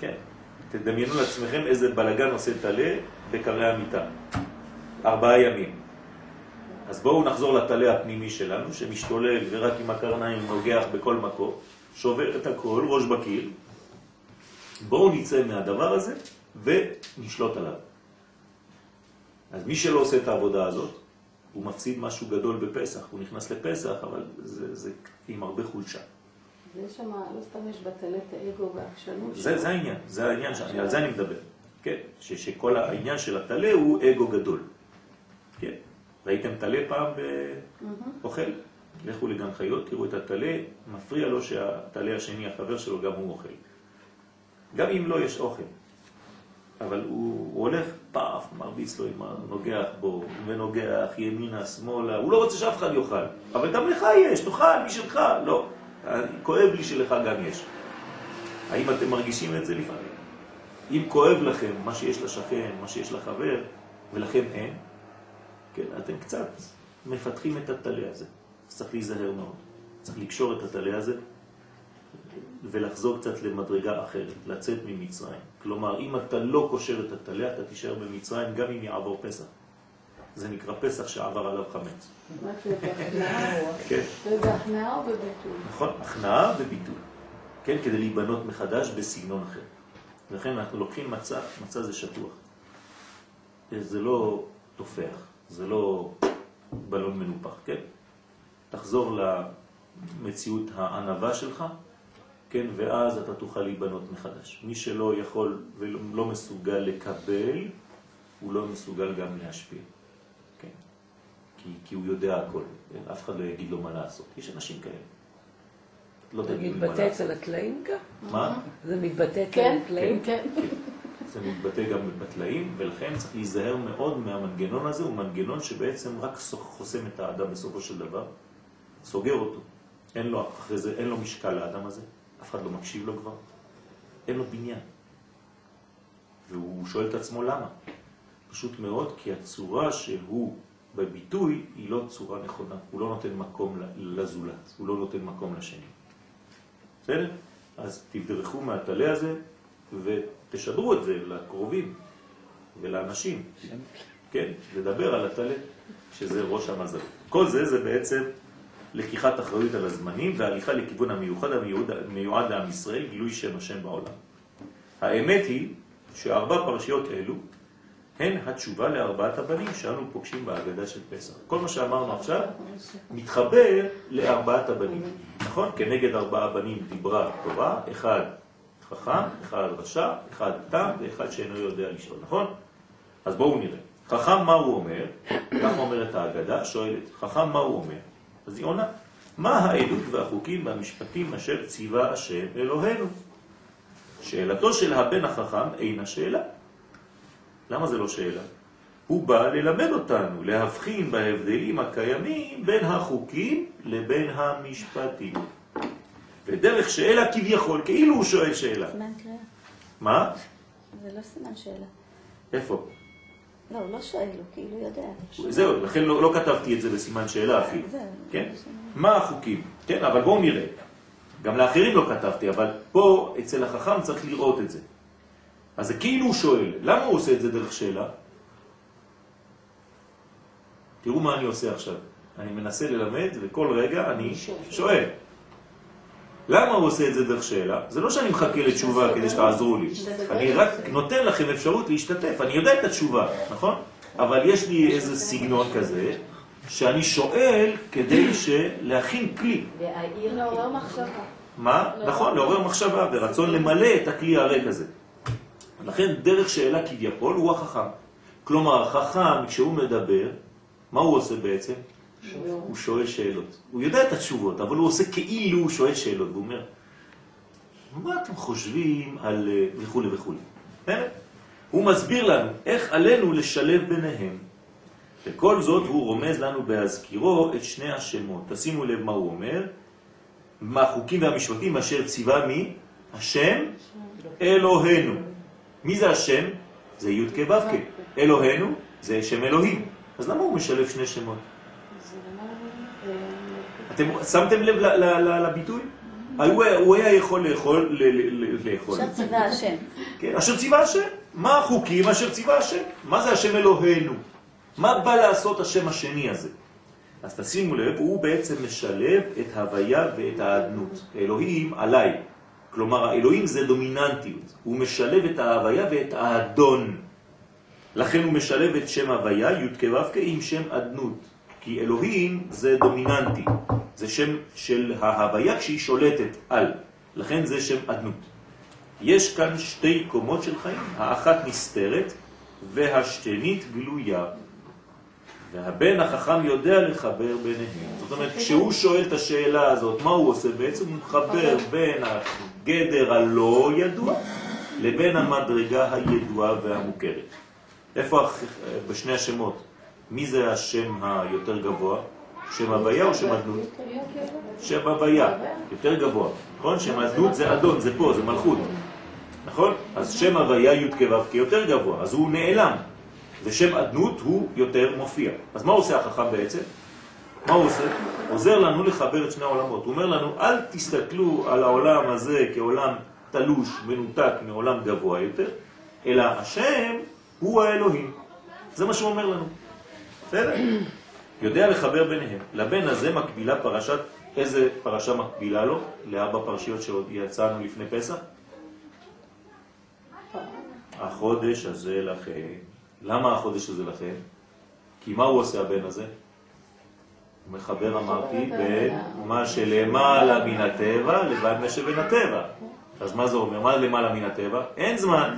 Speaker 1: כן, תדמיינו לעצמכם איזה בלגן עושה תלה בקרי המיטה. ארבעה ימים. אז בואו נחזור לתלה הפנימי שלנו, שמשתולל ורק עם הקרניים נוגח בכל מקום, שובר את הכל, ראש בקיר. בואו נצא מהדבר הזה ונשלוט עליו. אז מי שלא עושה את העבודה הזאת, הוא מפסיד משהו גדול בפסח. הוא נכנס לפסח, אבל זה, זה עם הרבה חולשה.
Speaker 4: ויש שם, לא סתם יש בטלת האגו והעקשנות.
Speaker 1: זה, זה העניין, זה העניין, שאני, על זה אני מדבר. כן, ש, שכל העניין של התלה הוא אגו גדול. כן, ראיתם טלה פעם אוכל? לכו לגן חיות, תראו את הטלה, מפריע לו שהטלה השני, החבר שלו, גם הוא אוכל. גם אם לא יש אוכל. אבל הוא, הוא הולך, פאף, מרביץ לו עם הנוגח בו, ונוגח ימינה, שמאלה, הוא לא רוצה שאף אחד יאכל. אבל גם לך יש, תאכל, מי שלך, לא. כואב לי שלך גם יש. האם אתם מרגישים את זה לפעמים? אם כואב לכם מה שיש לשכן, מה שיש לחבר, ולכם אין, כן, אתם קצת מפתחים את הטלה הזה. צריך להיזהר מאוד. צריך לקשור את הטלה הזה ולחזור קצת למדרגה אחרת, לצאת ממצרים. כלומר, אם אתה לא קושר את הטלה, אתה תישאר במצרים גם אם יעבור פסח. זה נקרא פסח שעבר עליו חמץ.
Speaker 4: זה, בהכנעה או בביטול?
Speaker 1: נכון, הכנעה וביטול. כן, כדי להיבנות מחדש בסגנון אחר. לכן אנחנו לוקחים מצה, מצה זה שטוח. זה לא תופח, זה לא בלון מנופח, כן? תחזור למציאות הענבה שלך, כן, ואז אתה תוכל להיבנות מחדש. מי שלא יכול ולא מסוגל לקבל, הוא לא מסוגל גם להשפיע. כן. כי, כי הוא יודע הכל, כן? אף אחד לא יגיד לו מה לעשות. יש אנשים כאלה. לא
Speaker 5: זה מתבטא. אצל הקלעים גם?
Speaker 1: מה?
Speaker 5: זה מתבטא אצל
Speaker 4: כן,
Speaker 5: הקלעים?
Speaker 4: כן.
Speaker 1: זה מתבטא גם בטלאים, ולכן צריך להיזהר מאוד מהמנגנון הזה, הוא מנגנון שבעצם רק חוסם את האדם בסופו של דבר, סוגר אותו. אין לו אחרי זה, אין לו משקל לאדם הזה, אף אחד לא מקשיב לו כבר, אין לו בניין. והוא שואל את עצמו למה. פשוט מאוד, כי הצורה שהוא בביטוי היא לא צורה נכונה, הוא לא נותן מקום לזולת, הוא לא נותן מקום לשני. בסדר? אז תדרכו מהטלה הזה ותשדרו את זה לקרובים ולאנשים, כן? לדבר על הטלה, שזה ראש המזל. כל זה זה בעצם לקיחת אחריות על הזמנים והליכה לכיוון המיוחד המיועד, לעם ישראל, גילוי שם השם בעולם. האמת היא שארבע פרשיות אלו הן התשובה לארבעת הבנים שאנו פוגשים בהגדה של פסח. כל מה שאמרנו עכשיו מתחבר לארבעת הבנים, נכון? כנגד ארבעה בנים דיברה תורה, אחד חכם, אחד רשע, אחד תם ואחד שאינו יודע לשאול, נכון? אז בואו נראה. חכם מה הוא אומר? כך אומרת ההגדה, שואלת, חכם מה הוא אומר? אז היא עונה, מה העדות והחוקים והמשפטים אשר ציווה השם אלוהינו? שאלתו של הבן החכם אינה שאלה. למה זה לא שאלה? הוא בא ללמד אותנו, להבחין בהבדלים הקיימים בין החוקים לבין המשפטים. ודרך שאלה כביכול, כאילו הוא שואל שאלה.
Speaker 3: סימן קריאה.
Speaker 1: מה?
Speaker 3: זה לא סימן שאלה.
Speaker 1: איפה?
Speaker 3: לא, הוא לא שואל, הוא כאילו יודע.
Speaker 1: זהו, לכן לא, לא כתבתי את זה בסימן שאלה אפילו.
Speaker 3: זהו.
Speaker 1: כן? מה החוקים? כן, אבל בואו נראה. גם לאחרים לא כתבתי, אבל פה אצל החכם צריך לראות את זה. אז זה כאילו הוא שואל, למה הוא עושה את זה דרך שאלה? תראו מה אני עושה עכשיו. אני מנסה ללמד וכל רגע אני שואל. למה הוא עושה את זה דרך שאלה? זה לא שאני מחכה לתשובה כדי שתעזרו לי. אני רק נותן לכם אפשרות להשתתף. אני יודע את התשובה, נכון? אבל יש לי איזה סגנון כזה, שאני שואל כדי להכין כלי.
Speaker 2: לעורר מחשבה.
Speaker 1: מה? נכון, לעורר מחשבה ורצון למלא את הכלי הריק הזה. לכן דרך שאלה כביכול הוא החכם. כלומר, החכם כשהוא מדבר, מה הוא עושה בעצם? הוא שואל שאלות. הוא יודע את התשובות, אבל הוא עושה כאילו הוא שואל שאלות, והוא אומר, מה אתם חושבים על אה, וכו' וכו'. באמת? הוא מסביר לנו איך עלינו לשלב ביניהם. וכל זאת הוא רומז לנו בהזכירו את שני השמות. תשימו לב מה הוא אומר. מה החוקים והמשפטים אשר ציווה מי? השם אלוהינו. מי זה השם? זה י' כ'. אלוהינו זה שם אלוהים. אז למה הוא משלב שני שמות? אתם שמתם לב לביטוי? הוא היה- הוא היה יכול לאכול, לאכול.
Speaker 3: אשר ציווה השם.
Speaker 1: כן, אשר ציווה השם. מה החוקים אשר ציווה השם? מה זה השם אלוהינו? מה בא לעשות השם השני הזה? אז תשימו לב, הוא בעצם משלב את הוויה ואת האדנות. אלוהים עליי. כלומר, האלוהים זה דומיננטיות. הוא משלב את ההוויה ואת האדון. לכן הוא משלב את שם הוויה, י' כו' עם שם אדנות. כי אלוהים זה דומיננטי. זה שם של ההוויה כשהיא שולטת על. לכן זה שם אדנות. יש כאן שתי קומות של חיים, האחת נסתרת והשתנית גלויה. והבן החכם יודע לחבר ביניהם. זאת אומרת, כשהוא שואל את השאלה הזאת, מה הוא עושה? בעצם הוא מחבר בין הגדר הלא ידוע לבין המדרגה הידועה והמוכרת. איפה בשני השמות? מי זה השם היותר גבוה? שם הוויה או שם אדנות? שם הוויה, יותר גבוה. נכון? שם אדנות זה אדון, זה פה, זה מלכות. נכון? אז שם הוויה י' כו' כיותר גבוה, אז הוא נעלם. ושם אדנות הוא יותר מופיע. אז מה עושה החכם בעצם? מה הוא עושה? עוזר לנו לחבר את שני העולמות. הוא אומר לנו, אל תסתכלו על העולם הזה כעולם תלוש, מנותק מעולם גבוה יותר, אלא השם הוא האלוהים. זה מה שהוא אומר לנו. בסדר? יודע לחבר ביניהם. לבן הזה מקבילה פרשת, איזה פרשה מקבילה לו? לארבע פרשיות שעוד יצאנו לפני פסח? החודש הזה לכם. למה החודש הזה לכם? כי מה הוא עושה הבן הזה? הוא מחבר, אמרתי, בין מה שלמעלה מן הטבע לבין מה שבין הטבע. אז מה זה אומר? מה למעלה מן הטבע? אין זמן.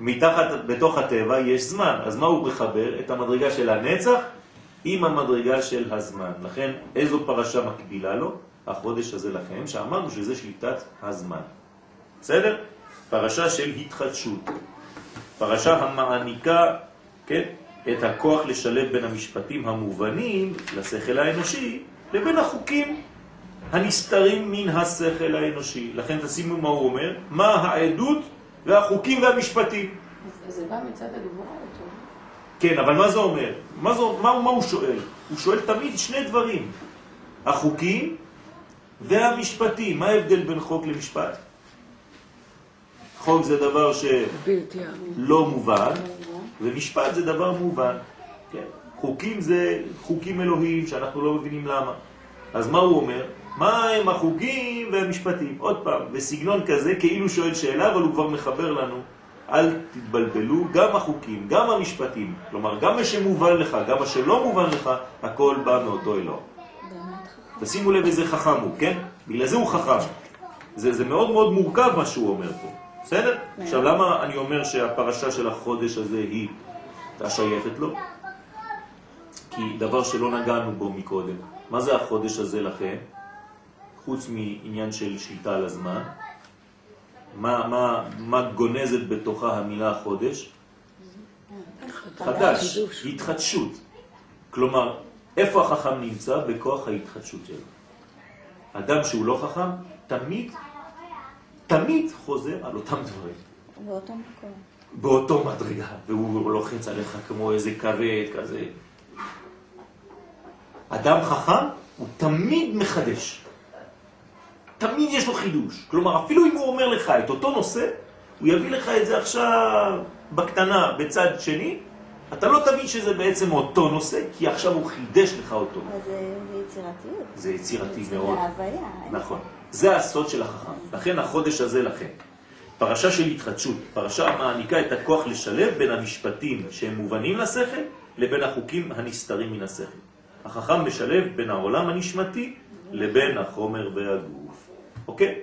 Speaker 1: מתחת, בתוך הטבע יש זמן. אז מה הוא מחבר? את המדרגה של הנצח עם המדרגה של הזמן. לכן, איזו פרשה מקבילה לו? החודש הזה לכם, שאמרנו שזה שליטת הזמן. בסדר? פרשה של התחדשות. פרשה המעניקה, כן, את הכוח לשלב בין המשפטים המובנים לשכל האנושי לבין החוקים הנסתרים מן השכל האנושי. לכן תשימו מה הוא אומר, מה העדות והחוקים והמשפטים.
Speaker 4: אז זה בא מצד הגבורה.
Speaker 1: כן, אבל מה זה אומר? מה, זה, מה, מה הוא שואל? הוא שואל תמיד שני דברים, החוקים והמשפטים. מה ההבדל בין חוק למשפט? חוק זה דבר שלא מובן, ומשפט זה דבר מובן. כן? חוקים זה חוקים אלוהיים שאנחנו לא מבינים למה. אז מה הוא אומר? מה הם החוקים והמשפטים? עוד פעם, בסגנון כזה, כאילו שואל שאלה, אבל הוא כבר מחבר לנו. אל תתבלבלו, גם החוקים, גם המשפטים, כלומר, גם מה שמובן לך, גם מה שלא מובן לך, הכל בא מאותו אלוה.
Speaker 3: באמת חכם.
Speaker 1: תשימו לב איזה חכם הוא, כן? בגלל זה הוא חכם. זה, זה מאוד מאוד מורכב מה שהוא אומר פה, בסדר? עכשיו, למה אני אומר שהפרשה של החודש הזה היא השייכת לו? כי דבר שלא נגענו בו מקודם. מה זה החודש הזה לכם? חוץ מעניין של שליטה על הזמן, מה, מה, מה גונזת בתוכה המילה חודש? חדש. התחדשות. כלומר, איפה החכם נמצא? בכוח ההתחדשות שלו. אדם שהוא לא חכם, תמיד, תמיד חוזר על אותם דברים.
Speaker 3: באותו מקום.
Speaker 1: באותו מדרגה, והוא לוחץ עליך כמו איזה כבד כזה. אדם חכם הוא תמיד מחדש. תמיד יש לו חידוש. כלומר, אפילו אם הוא אומר לך את אותו נושא, הוא יביא לך את זה עכשיו בקטנה, בצד שני, אתה לא תבין שזה בעצם אותו נושא, כי עכשיו הוא חידש לך אותו.
Speaker 3: זה זה יצירתיות.
Speaker 1: זה יצירתי
Speaker 3: זה
Speaker 1: מאוד. נכון. זה הסוד של החכם. לכן החודש הזה לכם. פרשה של התחדשות, פרשה המעניקה את הכוח לשלב בין המשפטים שהם מובנים לשכל לבין החוקים הנסתרים מן השכל. החכם משלב בין העולם הנשמתי לבין החומר והגוף. אוקיי?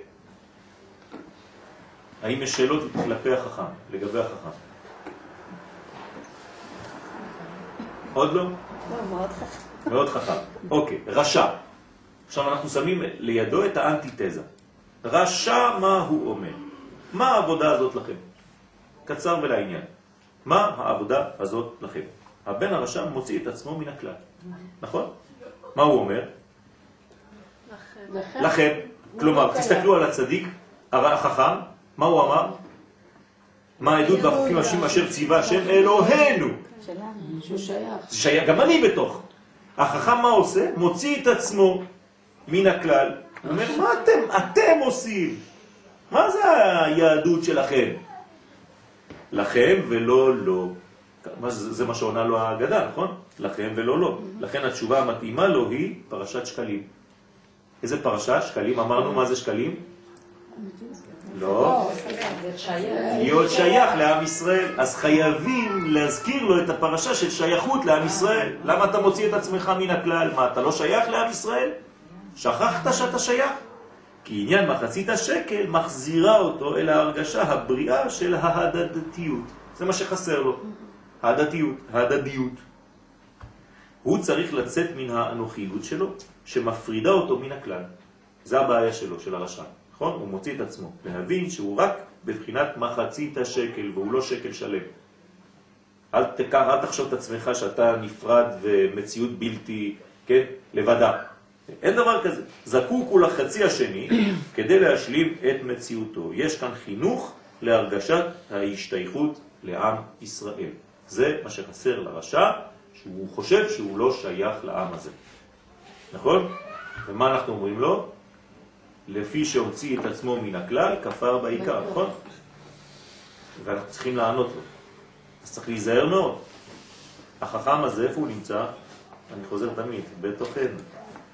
Speaker 1: האם יש שאלות כלפי החכם, לגבי החכם? עוד לא?
Speaker 3: לא, מאוד חכם.
Speaker 1: מאוד חכם. אוקיי, רשע. עכשיו אנחנו שמים לידו את האנטיתזה. רשע מה הוא אומר? מה העבודה הזאת לכם? קצר ולעניין. מה העבודה הזאת לכם? הבן הרשע מוציא את עצמו מן הכלל. נכון? מה הוא אומר?
Speaker 2: לכן.
Speaker 1: לכם. כלומר, תסתכלו על הצדיק, החכם, מה הוא אמר? מה העדות והחוקים השם אשר ציווה השם אלוהינו.
Speaker 4: שייך.
Speaker 1: גם אני בתוך. החכם מה עושה? מוציא את עצמו מן הכלל. הוא אומר, מה אתם, אתם עושים? מה זה היהדות שלכם? לכם ולא לא. מה זה, זה מה שעונה לו ההגדה, נכון? לכם ולא לא. לכן התשובה המתאימה לו היא פרשת שקלים. איזה פרשה? שקלים. אמרנו מה זה שקלים? לא. להיות שייך לעם ישראל. אז חייבים להזכיר לו את הפרשה של שייכות לעם ישראל. למה אתה מוציא את עצמך מן הכלל? מה, אתה לא שייך לעם ישראל? שכחת שאתה שייך? כי עניין מחצית השקל מחזירה אותו אל ההרגשה הבריאה של ההדדתיות. זה מה שחסר לו. ההדדיות, ההדדיות. הוא צריך לצאת מן האנוכיות שלו, שמפרידה אותו מן הכלל. זה הבעיה שלו, של הרשע. נכון? הוא מוציא את עצמו. להבין שהוא רק בבחינת מחצית השקל, והוא לא שקל שלם. אל, תקח, אל תחשוב את עצמך שאתה נפרד ומציאות בלתי, כן, לבדה. אין דבר כזה. זקוק הוא לחצי השני כדי להשלים את מציאותו. יש כאן חינוך להרגשת ההשתייכות לעם ישראל. זה מה שחסר לרשע, שהוא חושב שהוא לא שייך לעם הזה. נכון? ומה אנחנו אומרים לו? לפי שהוציא את עצמו מן הכלל, כפר בעיקר, נכון? ואנחנו צריכים לענות לו. אז צריך להיזהר מאוד. החכם הזה, איפה הוא נמצא? אני חוזר תמיד, בתוכנו.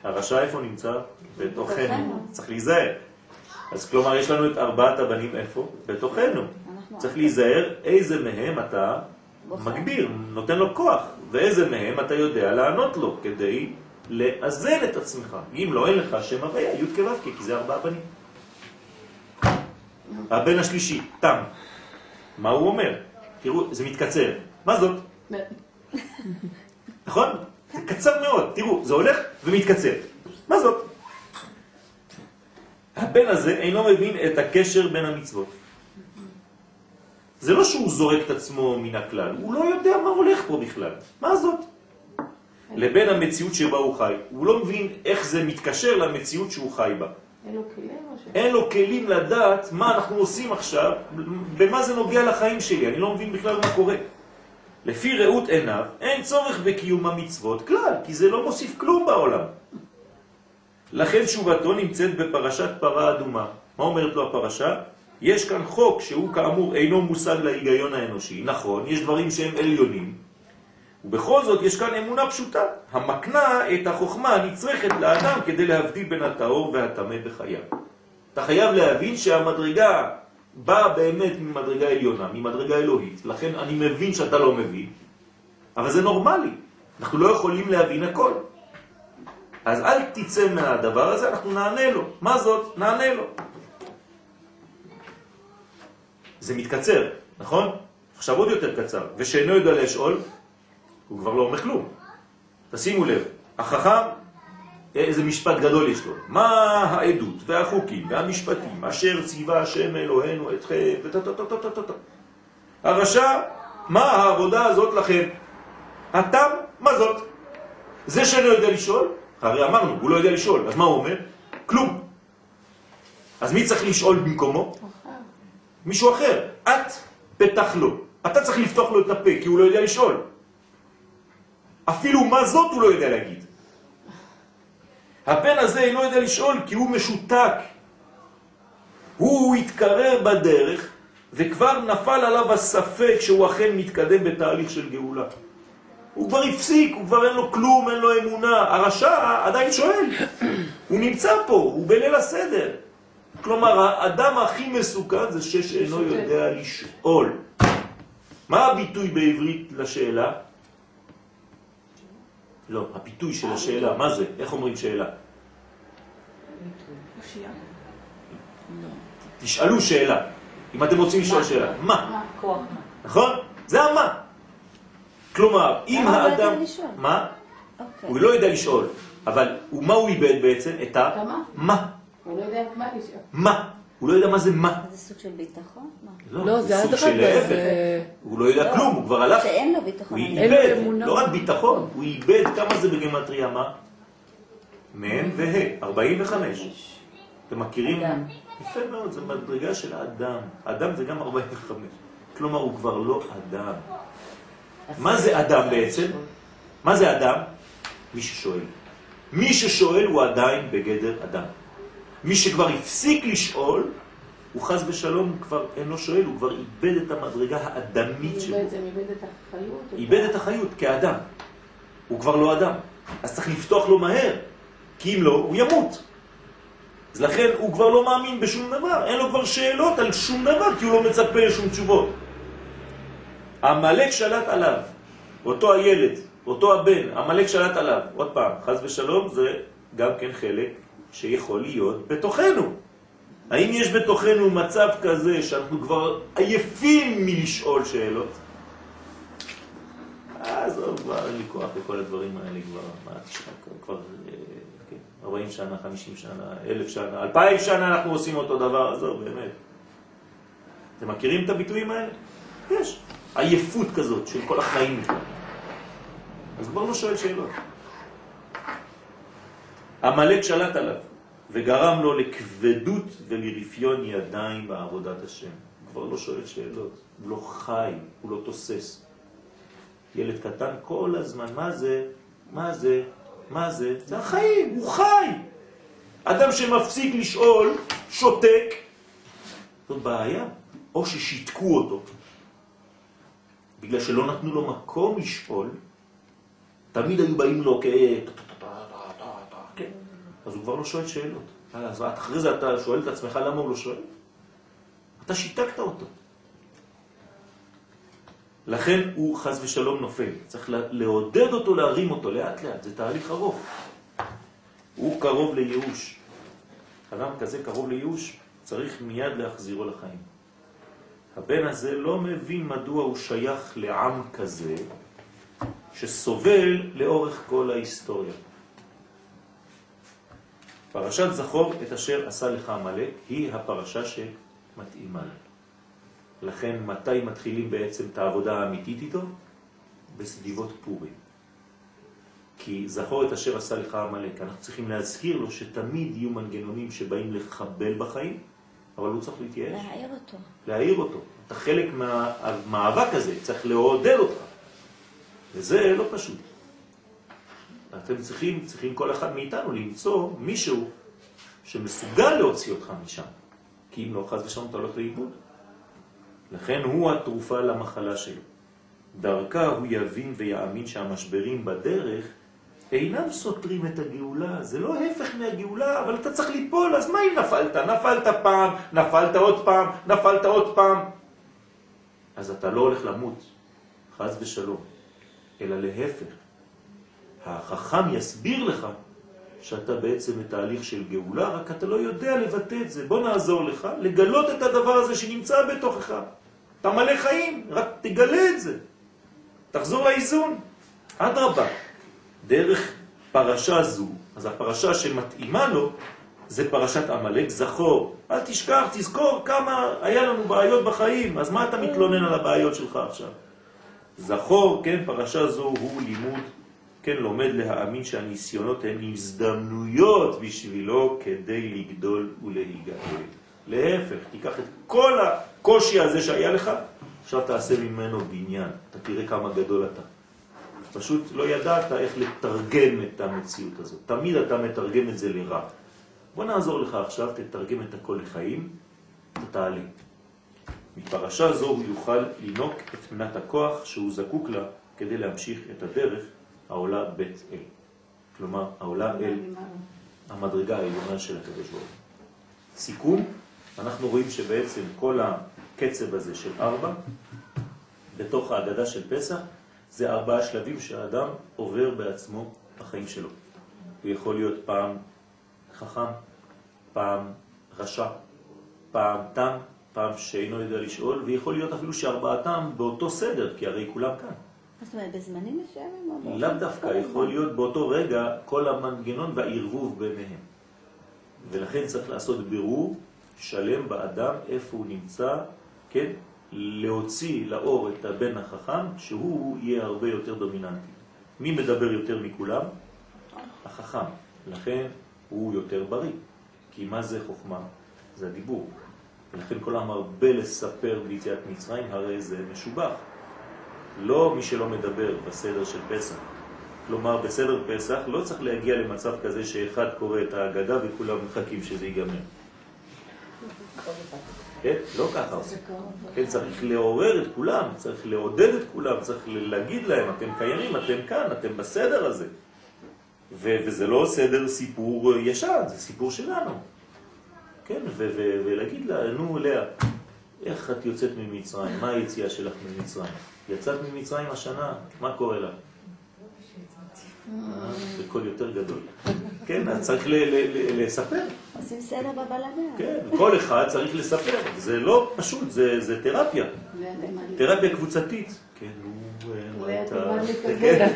Speaker 1: הרשע איפה נמצא? בתוכנו. צריך להיזהר. אז כלומר, יש לנו את ארבעת הבנים איפה? בתוכנו. צריך להיזהר איזה מהם אתה. מגביר, נותן לו כוח, ואיזה מהם אתה יודע לענות לו כדי לאזן את עצמך. אם לא, אין לך שם הוויה, י' כו' כי זה ארבעה בנים. הבן השלישי, תם. מה הוא אומר? תראו, זה מתקצר. מה זאת? נכון? זה קצר מאוד. תראו, זה הולך ומתקצר. מה זאת? הבן הזה אינו מבין את הקשר בין המצוות. זה לא שהוא זורק את עצמו מן הכלל, הוא לא יודע מה הולך פה בכלל. מה זאת? לבין המציאות שבה הוא חי. הוא לא מבין איך זה מתקשר למציאות שהוא חי בה.
Speaker 4: אין לו כלים או ש...
Speaker 1: אין לו כלים לדעת מה אנחנו עושים עכשיו, במה זה נוגע לחיים שלי, אני לא מבין בכלל מה קורה. לפי ראות עיניו, אין צורך בקיום המצוות כלל, כי זה לא מוסיף כלום בעולם. לכן תשובתו נמצאת בפרשת פרה אדומה. מה אומרת לו הפרשה? יש כאן חוק שהוא כאמור אינו מושג להיגיון האנושי. נכון, יש דברים שהם עליונים, ובכל זאת יש כאן אמונה פשוטה, המקנה את החוכמה הנצרכת לאדם כדי להבדיל בין הטהור והטמא בחייו. אתה חייב להבין שהמדרגה באה באמת ממדרגה עליונה, ממדרגה אלוהית, לכן אני מבין שאתה לא מבין, אבל זה נורמלי, אנחנו לא יכולים להבין הכל. אז אל תצא מהדבר הזה, אנחנו נענה לו. מה זאת? נענה לו. זה מתקצר, נכון? עכשיו עוד יותר קצר. ושאינו יודע לשאול, הוא כבר לא אומר כלום. תשימו לב, החכם, איזה משפט גדול יש לו. מה העדות והחוקים והמשפטים אשר ציווה השם אלוהינו אתכם וטטטטטטט. הרשע, מה העבודה הזאת לכם? התם, מה זאת? זה שאינו יודע לשאול, הרי אמרנו, הוא לא יודע לשאול, אז מה הוא אומר? כלום. אז מי צריך לשאול במקומו? מישהו אחר. את פתח לו. אתה צריך לפתוח לו את הפה, כי הוא לא יודע לשאול. אפילו מה זאת הוא לא יודע להגיד. הבן הזה אינו יודע לשאול כי הוא משותק. הוא התקרר בדרך וכבר נפל עליו הספק שהוא אכן מתקדם בתהליך של גאולה. הוא כבר הפסיק, הוא כבר אין לו כלום, אין לו אמונה. הרשע עדיין שואל. הוא נמצא פה, הוא בליל הסדר. כלומר, האדם הכי מסוכן זה ששאינו
Speaker 4: ששותק.
Speaker 1: יודע לשאול. מה הביטוי בעברית לשאלה? לא, הביטוי של השאלה, מה זה? איך אומרים שאלה? תשאלו שאלה. אם אתם רוצים לשאול שאלה. מה? נכון? זה המה. כלומר, אם האדם... מה?
Speaker 3: אוקיי.
Speaker 1: הוא לא יודע לשאול, אבל מה הוא איבד בעצם? את ה... מה?
Speaker 4: הוא לא יודע מה לשאול.
Speaker 1: מה? הוא לא יודע מה זה מה.
Speaker 3: זה סוג של ביטחון? מה?
Speaker 5: לא, זה
Speaker 1: סוג של להפך.
Speaker 5: זה...
Speaker 1: הוא לא יודע כלום, הוא כבר הלך.
Speaker 3: שאין לו ביטחון.
Speaker 1: הוא איבד. לא רק ביטחון, הוא איבד כמה זה בגמטריה, מה? מ' וה', 45. אתם מכירים?
Speaker 3: אדם.
Speaker 1: יפה מאוד, זה מדרגה של האדם. אדם זה גם 45. כלומר, הוא כבר לא אדם. מה זה אדם בעצם? מה זה אדם? מי ששואל. מי ששואל הוא עדיין בגדר אדם. מי שכבר הפסיק לשאול, הוא חז ושלום, הוא כבר אינו שואל, הוא כבר איבד את המדרגה האדמית שלו.
Speaker 4: בעצם איבד את החיות.
Speaker 1: איבד את החיות כאדם. הוא כבר לא אדם. אז צריך לפתוח לו מהר, כי אם לא, הוא ימות. אז לכן הוא כבר לא מאמין בשום דבר, אין לו כבר שאלות על שום דבר, כי הוא לא מצפה לשום תשובות. המלאק שלט עליו, אותו הילד, אותו הבן, המלאק שלט עליו. עוד פעם, חז ושלום זה גם כן חלק שיכול להיות בתוכנו. האם יש בתוכנו מצב כזה שאנחנו כבר עייפים מלשאול שאלות? עזוב, כבר אין לי כוח לכל הדברים האלה כבר, מה כבר אה, כן, 40 שנה, 50 שנה, 1,000 שנה, 2,000 שנה אנחנו עושים אותו דבר, עזוב, באמת. אתם מכירים את הביטויים האלה? יש. עייפות כזאת של כל החיים. אז כבר לא שואל שאלות. עמלק שלט עליו וגרם לו לכבדות ולרפיון ידיים בעבודת השם. כבר לא שואל שאלות, הוא לא חי, הוא לא תוסס. ילד קטן כל הזמן, מה זה? מה זה? מה זה? זה החיים, הוא חי. אדם שמפסיק לשאול, שותק, זאת בעיה. או ששיתקו אותו, בגלל שלא נתנו לו מקום לשאול, תמיד היו באים לו כ... אז הוא כבר לא שואל שאלות. אז אחרי זה אתה שואל את עצמך למה הוא לא שואל? אתה שיתקת אותו. לכן הוא חז ושלום נופל. צריך לעודד אותו, להרים אותו לאט לאט, זה תהליך ארוך. הוא קרוב לייאוש. אדם כזה קרוב לייאוש, צריך מיד להחזירו לחיים. הבן הזה לא מבין מדוע הוא שייך לעם כזה שסובל לאורך כל ההיסטוריה. פרשת זכור את אשר עשה לך המלאק היא הפרשה שמתאימה לה. לכן מתי מתחילים בעצם את העבודה האמיתית איתו? בסביבות פורים. כי זכור את אשר עשה לך המלאק. אנחנו צריכים להזכיר לו שתמיד יהיו מנגנונים שבאים לחבל בחיים, אבל הוא צריך להתייאש.
Speaker 3: להעיר אותו.
Speaker 1: להעיר אותו. אתה חלק מהמאבק הזה, צריך לעודד אותך. וזה לא פשוט. אתם צריכים, צריכים כל אחד מאיתנו למצוא מישהו שמסוגל להוציא אותך משם. כי אם לא, חז ושם אתה הולך לאיבוד. לכן הוא התרופה למחלה שלו. דרכה הוא יבין ויאמין שהמשברים בדרך אינם סותרים את הגאולה, זה לא הפך מהגאולה, אבל אתה צריך ליפול, אז מה אם נפלת? נפלת פעם, נפלת עוד פעם, נפלת עוד פעם. אז אתה לא הולך למות, חז ושלום, אלא להפך. החכם יסביר לך שאתה בעצם בתהליך של גאולה, רק אתה לא יודע לבטא את זה. בוא נעזור לך לגלות את הדבר הזה שנמצא בתוכך. אתה מלא חיים, רק תגלה את זה. תחזור לאיזון. אדרבה, דרך פרשה זו, אז הפרשה שמתאימה לו זה פרשת עמלק, זכור. אל תשכח, תזכור כמה היה לנו בעיות בחיים, אז מה אתה מתלונן על הבעיות שלך עכשיו? זכור, כן, פרשה זו הוא לימוד, כן, לומד להאמין שהניסיונות הן הזדמנויות בשבילו כדי לגדול ולהיגאל. להפך, תיקח את כל הקושי הזה שהיה לך, עכשיו תעשה ממנו בניין, אתה תראה כמה גדול אתה. פשוט לא ידעת איך לתרגם את המציאות הזאת. תמיד אתה מתרגם את זה לרע. בוא נעזור לך עכשיו, תתרגם את הכל לחיים, ותעלי. מפרשה זו הוא יוכל לנוק את מנת הכוח שהוא זקוק לה כדי להמשיך את הדרך העולה בית אל. כלומר, העולה אל המדרגה העליונה של הקדוש ברוך סיכום, אנחנו רואים שבעצם כל הקצב הזה של ארבע, בתוך ההגדה של פסח, זה ארבעה שלבים שהאדם עובר בעצמו בחיים שלו. הוא יכול להיות פעם חכם, פעם רשע, פעם תם, פעם שאינו יודע לשאול, ויכול להיות אפילו שארבעתם באותו סדר, כי הרי כולם כאן.
Speaker 3: זאת אומרת, בזמנים מסוימים?
Speaker 1: לאו דווקא, יכול להיות באותו רגע כל המנגנון והערבוב ביניהם. ולכן צריך לעשות בירור שלם באדם, איפה הוא נמצא, כן? להוציא לאור את הבן החכם, שהוא יהיה הרבה יותר דומיננטי. מי מדבר יותר מכולם? החכם. לכן הוא יותר בריא. כי מה זה חוכמה? זה הדיבור. ולכן כל המרבה לספר ביציאת מצרים, הרי זה משובח. לא מי שלא מדבר בסדר של פסח. כלומר, בסדר פסח לא צריך להגיע למצב כזה שאחד קורא את ההגדה וכולם מחכים שזה ייגמר. כן? לא ככה. כן, צריך לעורר את כולם, צריך לעודד את כולם, צריך להגיד להם, אתם קיימים, אתם כאן, אתם בסדר הזה. וזה לא סדר סיפור ישן, זה סיפור שלנו. כן, ולהגיד לה, נו לאה, איך את יוצאת ממצרים? מה היציאה שלך ממצרים? יצאת ממצרים השנה, מה קורה לה? זה קול יותר גדול. כן, אז צריך לספר.
Speaker 3: עושים סדר בבלגן.
Speaker 1: כן, כל אחד צריך לספר. זה לא פשוט, זה תרפיה. תרפיה קבוצתית. כן, נו, אה.
Speaker 4: בא לקבל.
Speaker 1: כן.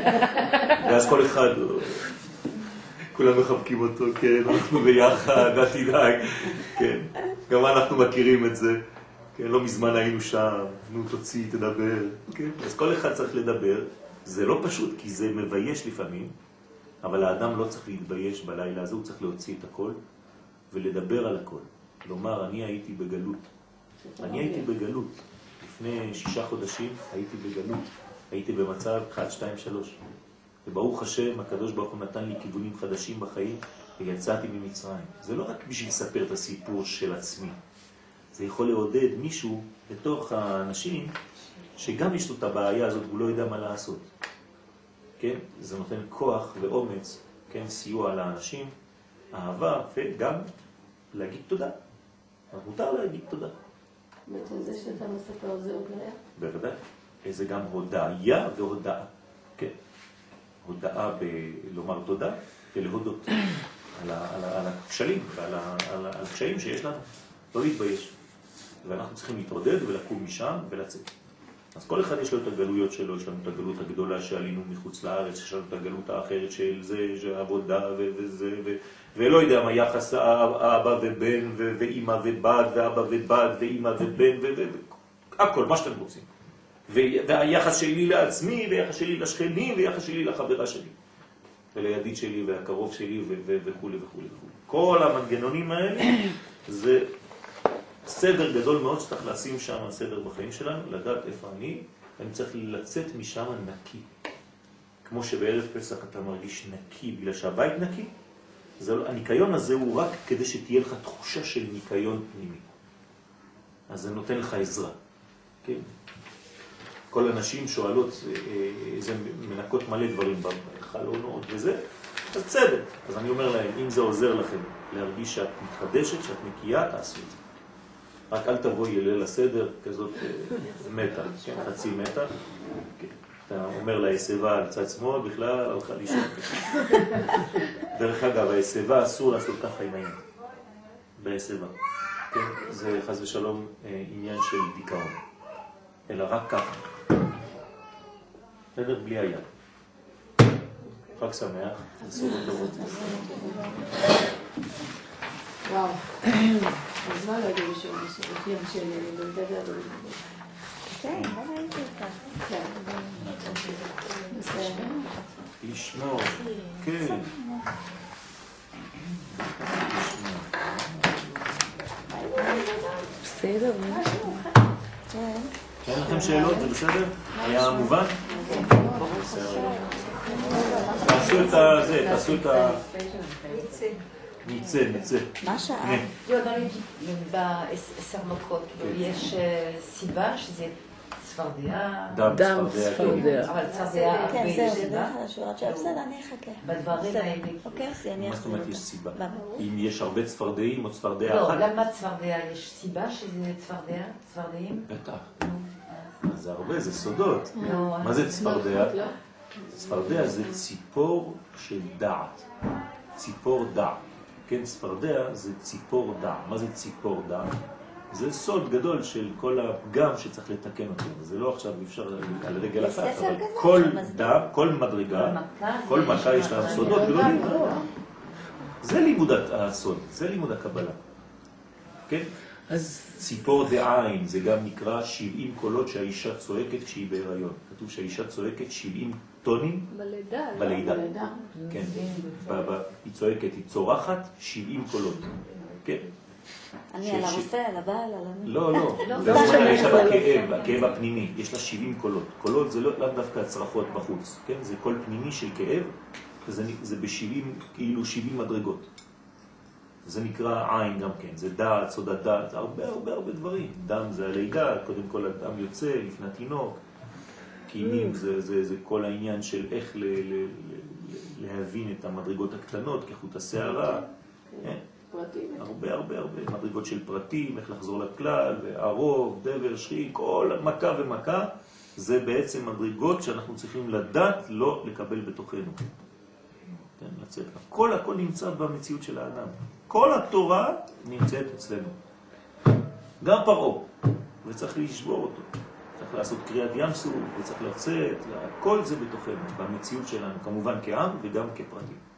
Speaker 1: ואז כל אחד, כולם מחבקים אותו, כן, אנחנו ביחד, אל תדאג, כן. גם אנחנו מכירים את זה, כן, לא מזמן היינו שם, נו תוציא, תדבר, כן. אז כל אחד צריך לדבר, זה לא פשוט, כי זה מבייש לפעמים, אבל האדם לא צריך להתבייש בלילה הזה, הוא צריך להוציא את הכל ולדבר על הכל. לומר, אני הייתי בגלות. אני הייתי בגלות. לפני שישה חודשים הייתי בגלות. הייתי במצב 1, 2, 3. וברוך השם, הקדוש ברוך הוא נתן לי כיוונים חדשים בחיים, ויצאתי ממצרים. זה לא רק בשביל לספר את הסיפור של עצמי. זה יכול לעודד מישהו בתוך האנשים, שגם יש לו את הבעיה הזאת, הוא לא יודע מה לעשות. כן? זה נותן כוח ואומץ, כן? סיוע לאנשים, אהבה, וגם להגיד תודה. מותר להגיד תודה.
Speaker 4: בעצם זה שאתה מספר זה הודיה.
Speaker 1: בוודאי. זה גם הודעה והודעה. כן. הודעה בלומר תודה ולהודות על, על, הכשלים ועל על, על הקשיים שיש לנו. לא להתבייש. ואנחנו צריכים להתעודד ולקום משם ולצאת. אז כל אחד יש לו את הגלויות שלו, יש לנו את הגלות הגדולה שעלינו מחוץ לארץ, יש לנו את הגלות האחרת של זה, עבודה וזה, ו- ולא יודע מה, יחס אבא ובן ואימא ובת, ואבא ובת, ואימא ובן, הכל, מה שאתם רוצים. והיחס שלי לעצמי, ויחס שלי לשכנים, ויחס שלי לחברה שלי. ולידיד שלי, והקרוב שלי, וכו' וכו' וכו'. כל המנגנונים האלה זה סדר גדול מאוד שצריך לשים שם סדר בחיים שלנו, לדעת איפה אני, אני צריך לצאת משם נקי. כמו שבערב פסח אתה מרגיש נקי בגלל שהבית נקי, זה, לא- הניקיון הזה הוא רק כדי שתהיה לך תחושה של ניקיון פנימי. אז זה נותן לך עזרה, כן? כל הנשים שואלות, אה, אה, זה מנקות מלא דברים בחלונות וזה, אז בסדר. אז אני אומר להם, אם זה עוזר לכם להרגיש שאת מתחדשת, שאת נקייה, תעשו את זה. רק אל תבואי ליל הסדר כזאת אה, מתה, חצי מתה. אתה אומר לה, יסבה על צד שמאל, בכלל הלכה לישון. דרך אגב, היסבה אסור לעשות ככה עם העין. ביסבה. כן, זה חז ושלום אה, עניין של דיכאון. אלא רק ככה. בסדר? בלי היד. חג שמח, בשורות טובות.
Speaker 4: וואו. מזמן לא הייתי בשיעור בשירותים של לדבר.
Speaker 3: כן, לא ראיתי אותה.
Speaker 4: כן. בסדר.
Speaker 1: לשמור, כן.
Speaker 5: בסדר.
Speaker 1: אין לכם שאלות? זה בסדר? היה מובן? בסדר. תעשו את. זה, תעשו את ה... ניצה, ניצה.
Speaker 3: מה שאלת?
Speaker 6: לא, בעשר מכות, יש אה, סיבה שזה צפרדע,
Speaker 1: דם צפרדע.
Speaker 5: צפרדע.
Speaker 6: אבל צפרדע
Speaker 3: כן, זהו, זה השורת שלה. בסדר, אני אחכה.
Speaker 6: בדברים. האלה.
Speaker 3: אוקיי, אז אני
Speaker 1: מה זאת
Speaker 3: אחזיר
Speaker 1: אומרת. יש סיבה? אם יש הרבה צפרדעים או צפרדע
Speaker 6: לא,
Speaker 1: אחת?
Speaker 6: למה צפרדע? יש סיבה שזה צפרדע? צפרדעים?
Speaker 1: בטח. זה הרבה, זה סודות.
Speaker 6: לא,
Speaker 1: מה זה צפרדע?
Speaker 4: לא?
Speaker 1: צפרדע זה ציפור של דעת. ציפור דעת. כן, צפרדע זה ציפור דעת. מה זה ציפור דעת? זה סוד גדול של כל הפגם שצריך לתקן אותו. זה לא עכשיו אפשר על רגל אחת, אבל כל. דם, כל מדרגה, כל מכה יש לה סודות
Speaker 6: אני
Speaker 1: גדולים.
Speaker 6: לא.
Speaker 1: זה לימוד הסוד, זה לימוד הקבלה. כן?
Speaker 5: אז
Speaker 1: ציפור דעין, זה גם נקרא 70 קולות שהאישה צועקת כשהיא בהיריון. כתוב שהאישה צועקת 70 טונים
Speaker 2: בלידה. לא?
Speaker 1: בלידה.
Speaker 4: בלידה.
Speaker 1: כן, ב- ב- היא צועקת, היא צורחת 70 קולות. כן?
Speaker 3: אני על הרופא, על הבעל, על.
Speaker 1: לא, לא,
Speaker 6: לא, לא.
Speaker 1: יש לה כאב, הכאב הפנימי, יש לה 70 קולות. קולות זה לא לאו דווקא הצרחות בחוץ, כן? זה קול פנימי של כאב, וזה נ- זה ב-70, כאילו 70 מדרגות. זה נקרא עין גם כן, זה דעת, סוד הדעת, הרבה הרבה הרבה דברים. דם זה הלידה, קודם כל הדם יוצא לפני התינוק. קינים זה, זה, זה כל העניין של איך ל, ל, ל, להבין את המדרגות הקטנות כחוט השערה. כן?
Speaker 4: פרטים.
Speaker 1: הרבה הרבה הרבה מדרגות של פרטים, איך לחזור לכלל, וערוב, דבר, שחי, כל מכה ומכה, זה בעצם מדרגות שאנחנו צריכים לדעת לא לקבל בתוכנו. כן, לצאת. הכל הכל נמצא במציאות של האדם. כל התורה נמצאת אצלנו. גם פרעה, וצריך לשבור אותו. צריך לעשות קריאת ים סוף, וצריך לצאת, כל זה בתוכנו, במציאות שלנו, כמובן כעם וגם כפרטים.